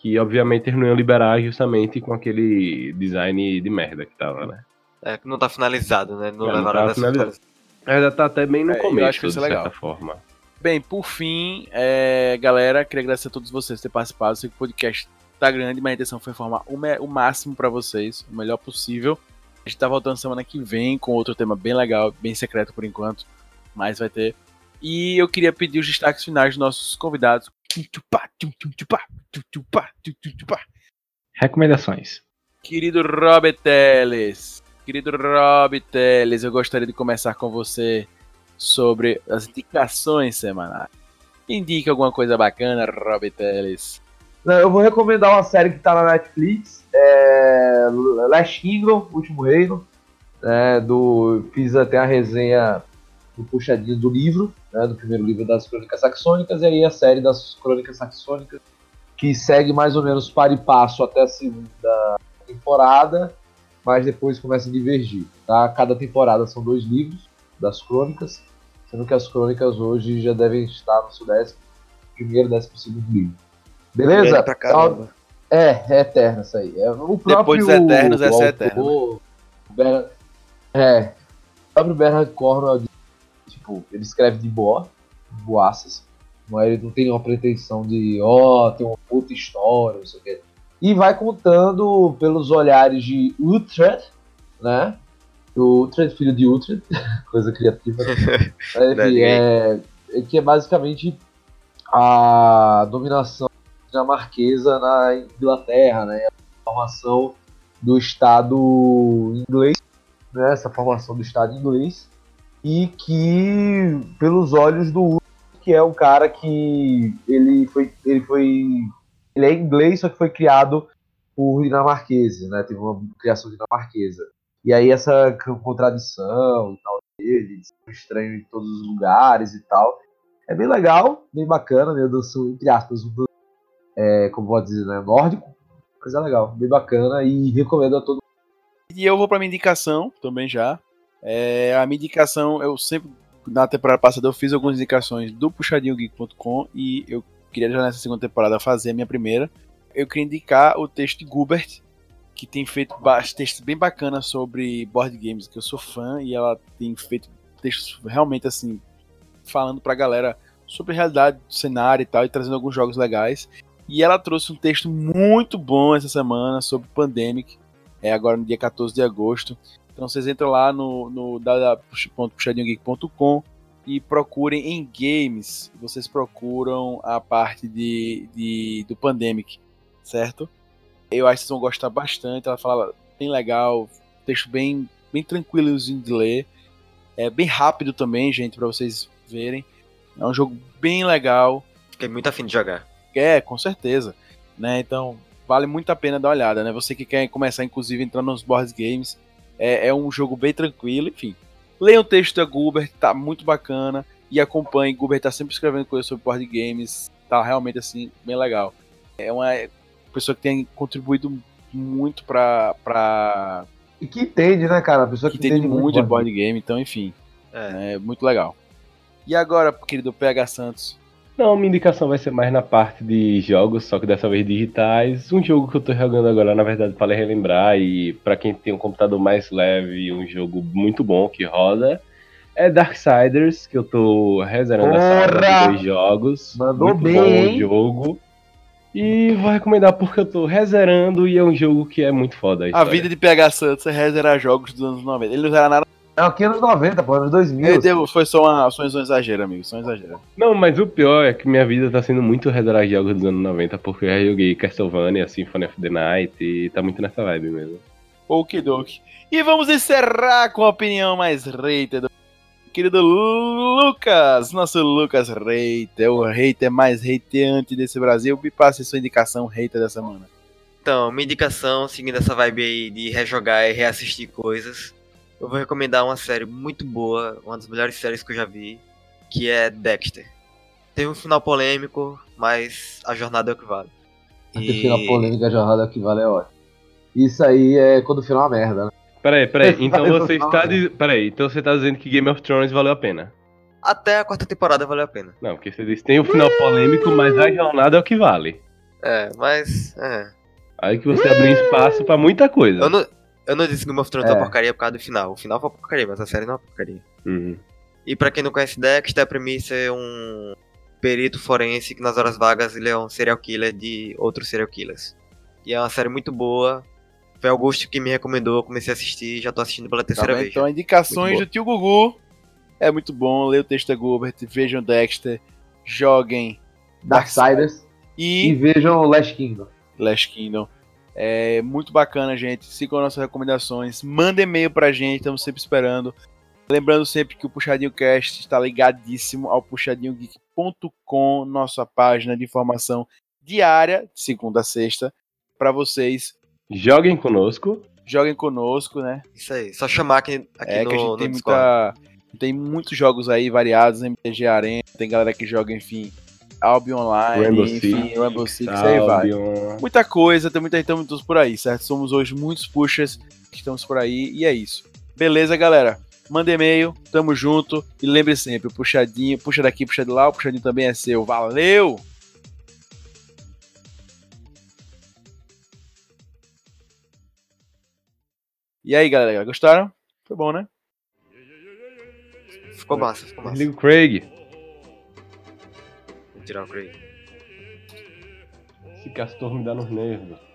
que obviamente eles não iam liberar justamente com aquele design de merda que tava, né? É, que não tá finalizado, né? Não É, não levaram tá finalizado. Ainda tá até bem no É, eu começo, acho que isso de é certa legal. forma. Bem, por fim, é, galera, queria agradecer a todos vocês por terem participado. Sei que o podcast tá grande, mas a intenção foi informar o, o máximo pra vocês, o melhor possível. A gente tá voltando semana que vem com outro tema bem legal, bem secreto por enquanto, mas vai ter. E eu queria pedir os destaques finais dos nossos convidados. Recomendações. Querido Robert Teles, querido Rob Teles, eu gostaria de começar com você sobre as indicações semanais. Indica alguma coisa bacana, Rob Teles. Não, eu vou recomendar uma série que tá na Netflix, é Last Kingdom, Último Reino, né, do, fiz até a resenha do puxadinho do livro, né, do primeiro livro das Crônicas Saxônicas, e aí a série das Crônicas Saxônicas, que segue mais ou menos para e passo até a segunda temporada, mas depois começa a divergir. Tá? Cada temporada são dois livros das crônicas, sendo que as crônicas hoje já devem estar no seu décimo primeiro, décimo segundo livro. Beleza? Pra caramba. É, é eterno isso aí. É, o próprio, Depois dos Eternos, essa é eterna, o Bernard- é, o próprio Bernard Cornwell, tipo, ele escreve de boa, boaças, mas ele não tem nenhuma pretensão de, ó, tem uma puta história, não sei o quê. E vai contando pelos olhares de Uhtred, né? O Uhtred, filho de Uhtred, [laughs] coisa criativa. né? [laughs] Mas, Enfim, é, é que é basicamente a dominação dinamarquesa na Inglaterra, né? A formação do Estado inglês, né? Essa formação do Estado inglês e que pelos olhos do que é um cara que ele foi ele foi ele é inglês só que foi criado por dinamarqueses, né? Teve uma criação dinamarquesa. E aí essa contradição e tal dele, de estranho em todos os lugares e tal. É bem legal, bem bacana, né? Do sul, entre aspas, um é, como pode dizer, né? Nórdico. Mas é legal, bem bacana e recomendo a todo E eu vou pra minha indicação também já. É, a minha indicação, eu sempre, na temporada passada, eu fiz algumas indicações do puxadinhogeek.com e eu queria já nessa segunda temporada fazer a minha primeira. Eu queria indicar o texto de Gubert, que tem feito textos bem bacanas sobre board games, que eu sou fã, e ela tem feito textos realmente assim, falando pra galera sobre a realidade do cenário e tal, e trazendo alguns jogos legais. E ela trouxe um texto muito bom essa semana sobre Pandemic, é agora no dia 14 de agosto. Então vocês entram lá no, no www.puxadinhogeek.com e procurem em games. Vocês procuram a parte de, de- do Pandemic, certo? Eu acho que vocês vão gostar bastante. Ela fala bem legal, texto bem, bem tranquilozinho de ler. É bem rápido também, gente, para vocês verem. É um jogo bem legal. Fiquei muito afim de jogar. É, com certeza. Né? Então, vale muito a pena dar uma olhada, né? Você que quer começar, inclusive, entrando nos board games, é, é um jogo bem tranquilo, enfim. Leia o texto da Gubert, tá muito bacana. E acompanhe, Gubert tá sempre escrevendo coisas sobre board games, tá realmente, assim, bem legal. É uma pessoa que tem contribuído muito pra... pra E que entende, né, cara? A pessoa que que, entende muito de board board game, então, enfim, É. é muito legal. E agora, querido PH Santos? Não, minha indicação vai ser mais na parte de jogos, só que dessa vez digitais. Um jogo que eu tô jogando agora, na verdade, para relembrar e pra quem tem um computador mais leve, um jogo muito bom que roda, é Darksiders, que eu tô rezerando essa hora de dois jogos. Mandou muito bem, bom hein? jogo. E vou recomendar porque eu tô rezerando e é um jogo que é muito foda. A, A vida de PH Santos é rezerar jogos dos anos 90. Ele não zera nada. Não, aqui anos 90, pô, anos 2000. Ele deu- foi só, uma, só um exagero, amigo. Só um exagero. Não, mas o pior é que minha vida tá sendo muito rezerar jogos dos anos 90, porque eu já joguei Castlevania, Symphony of the Night e tá muito nessa vibe mesmo. Okidoki. E vamos encerrar com a opinião mais hater do querido Lucas. Nosso Lucas Hater. O hater mais hateante desse Brasil. Me passe sua indicação hater da semana. Então, minha indicação, seguindo essa vibe aí de rejogar e reassistir coisas, eu vou recomendar uma série muito boa, uma das melhores séries que eu já vi, que é Dexter. Tem um final polêmico, mas a jornada é o que vale. Aquele final polêmica, a jornada que vale é ótimo. Isso aí é quando o final é uma merda, né? Peraí, peraí, [laughs] então você está. Peraí, então você tá dizendo que Game of Thrones valeu a pena. Até a quarta temporada valeu a pena. Não, porque você disse tem o final polêmico, mas a jornada é o que vale. É, mas. É. Aí que você abriu espaço pra muita coisa. Eu não, eu não disse que Game of Thrones é É. uma porcaria por causa do final. O final foi uma porcaria, mas a série não é uma porcaria. Uhum. E pra quem não conhece Dexter, a premissa é um perito forense que nas horas vagas ele é um serial killer de outros serial killers. E é uma série muito boa. Foi Augusto que me recomendou, comecei a assistir e já tô assistindo pela Tá terceira vendo? vez. Então, indicações do tio Gugu. É muito bom. Leia o texto da Gilbert. Vejam Dexter. Joguem. Darksiders. E E vejam Last Kingdom. Last Kingdom. É muito bacana, gente. Sigam nossas recomendações. Manda e-mail pra gente, estamos sempre esperando. Lembrando sempre que o Puxadinho Cast está ligadíssimo ao puxadinhogeek.com, nossa página de informação diária, de segunda a sexta, para vocês. Joguem conosco. Joguem conosco, né? Isso aí, só chamar aqui, aqui é no, que a no gente tem Discord. muita. Tem muitos jogos aí variados, MTG Arena, tem galera que joga, enfim, Albion Online, Rainbow enfim, Six, Rainbow Six, aí vai. Muita coisa, tem muita então todos por aí, certo? Somos hoje muitos pushers que estamos por aí e é isso. Beleza, galera? Manda e-mail, tamo junto e lembre sempre, puxadinho, puxa daqui, puxa de lá, o puxadinho também é seu. Valeu! E aí, galera, gostaram? Foi bom, né? Ficou massa, ficou massa. Desliga o Craig. Tirar. Esse castor me dá nos nervos.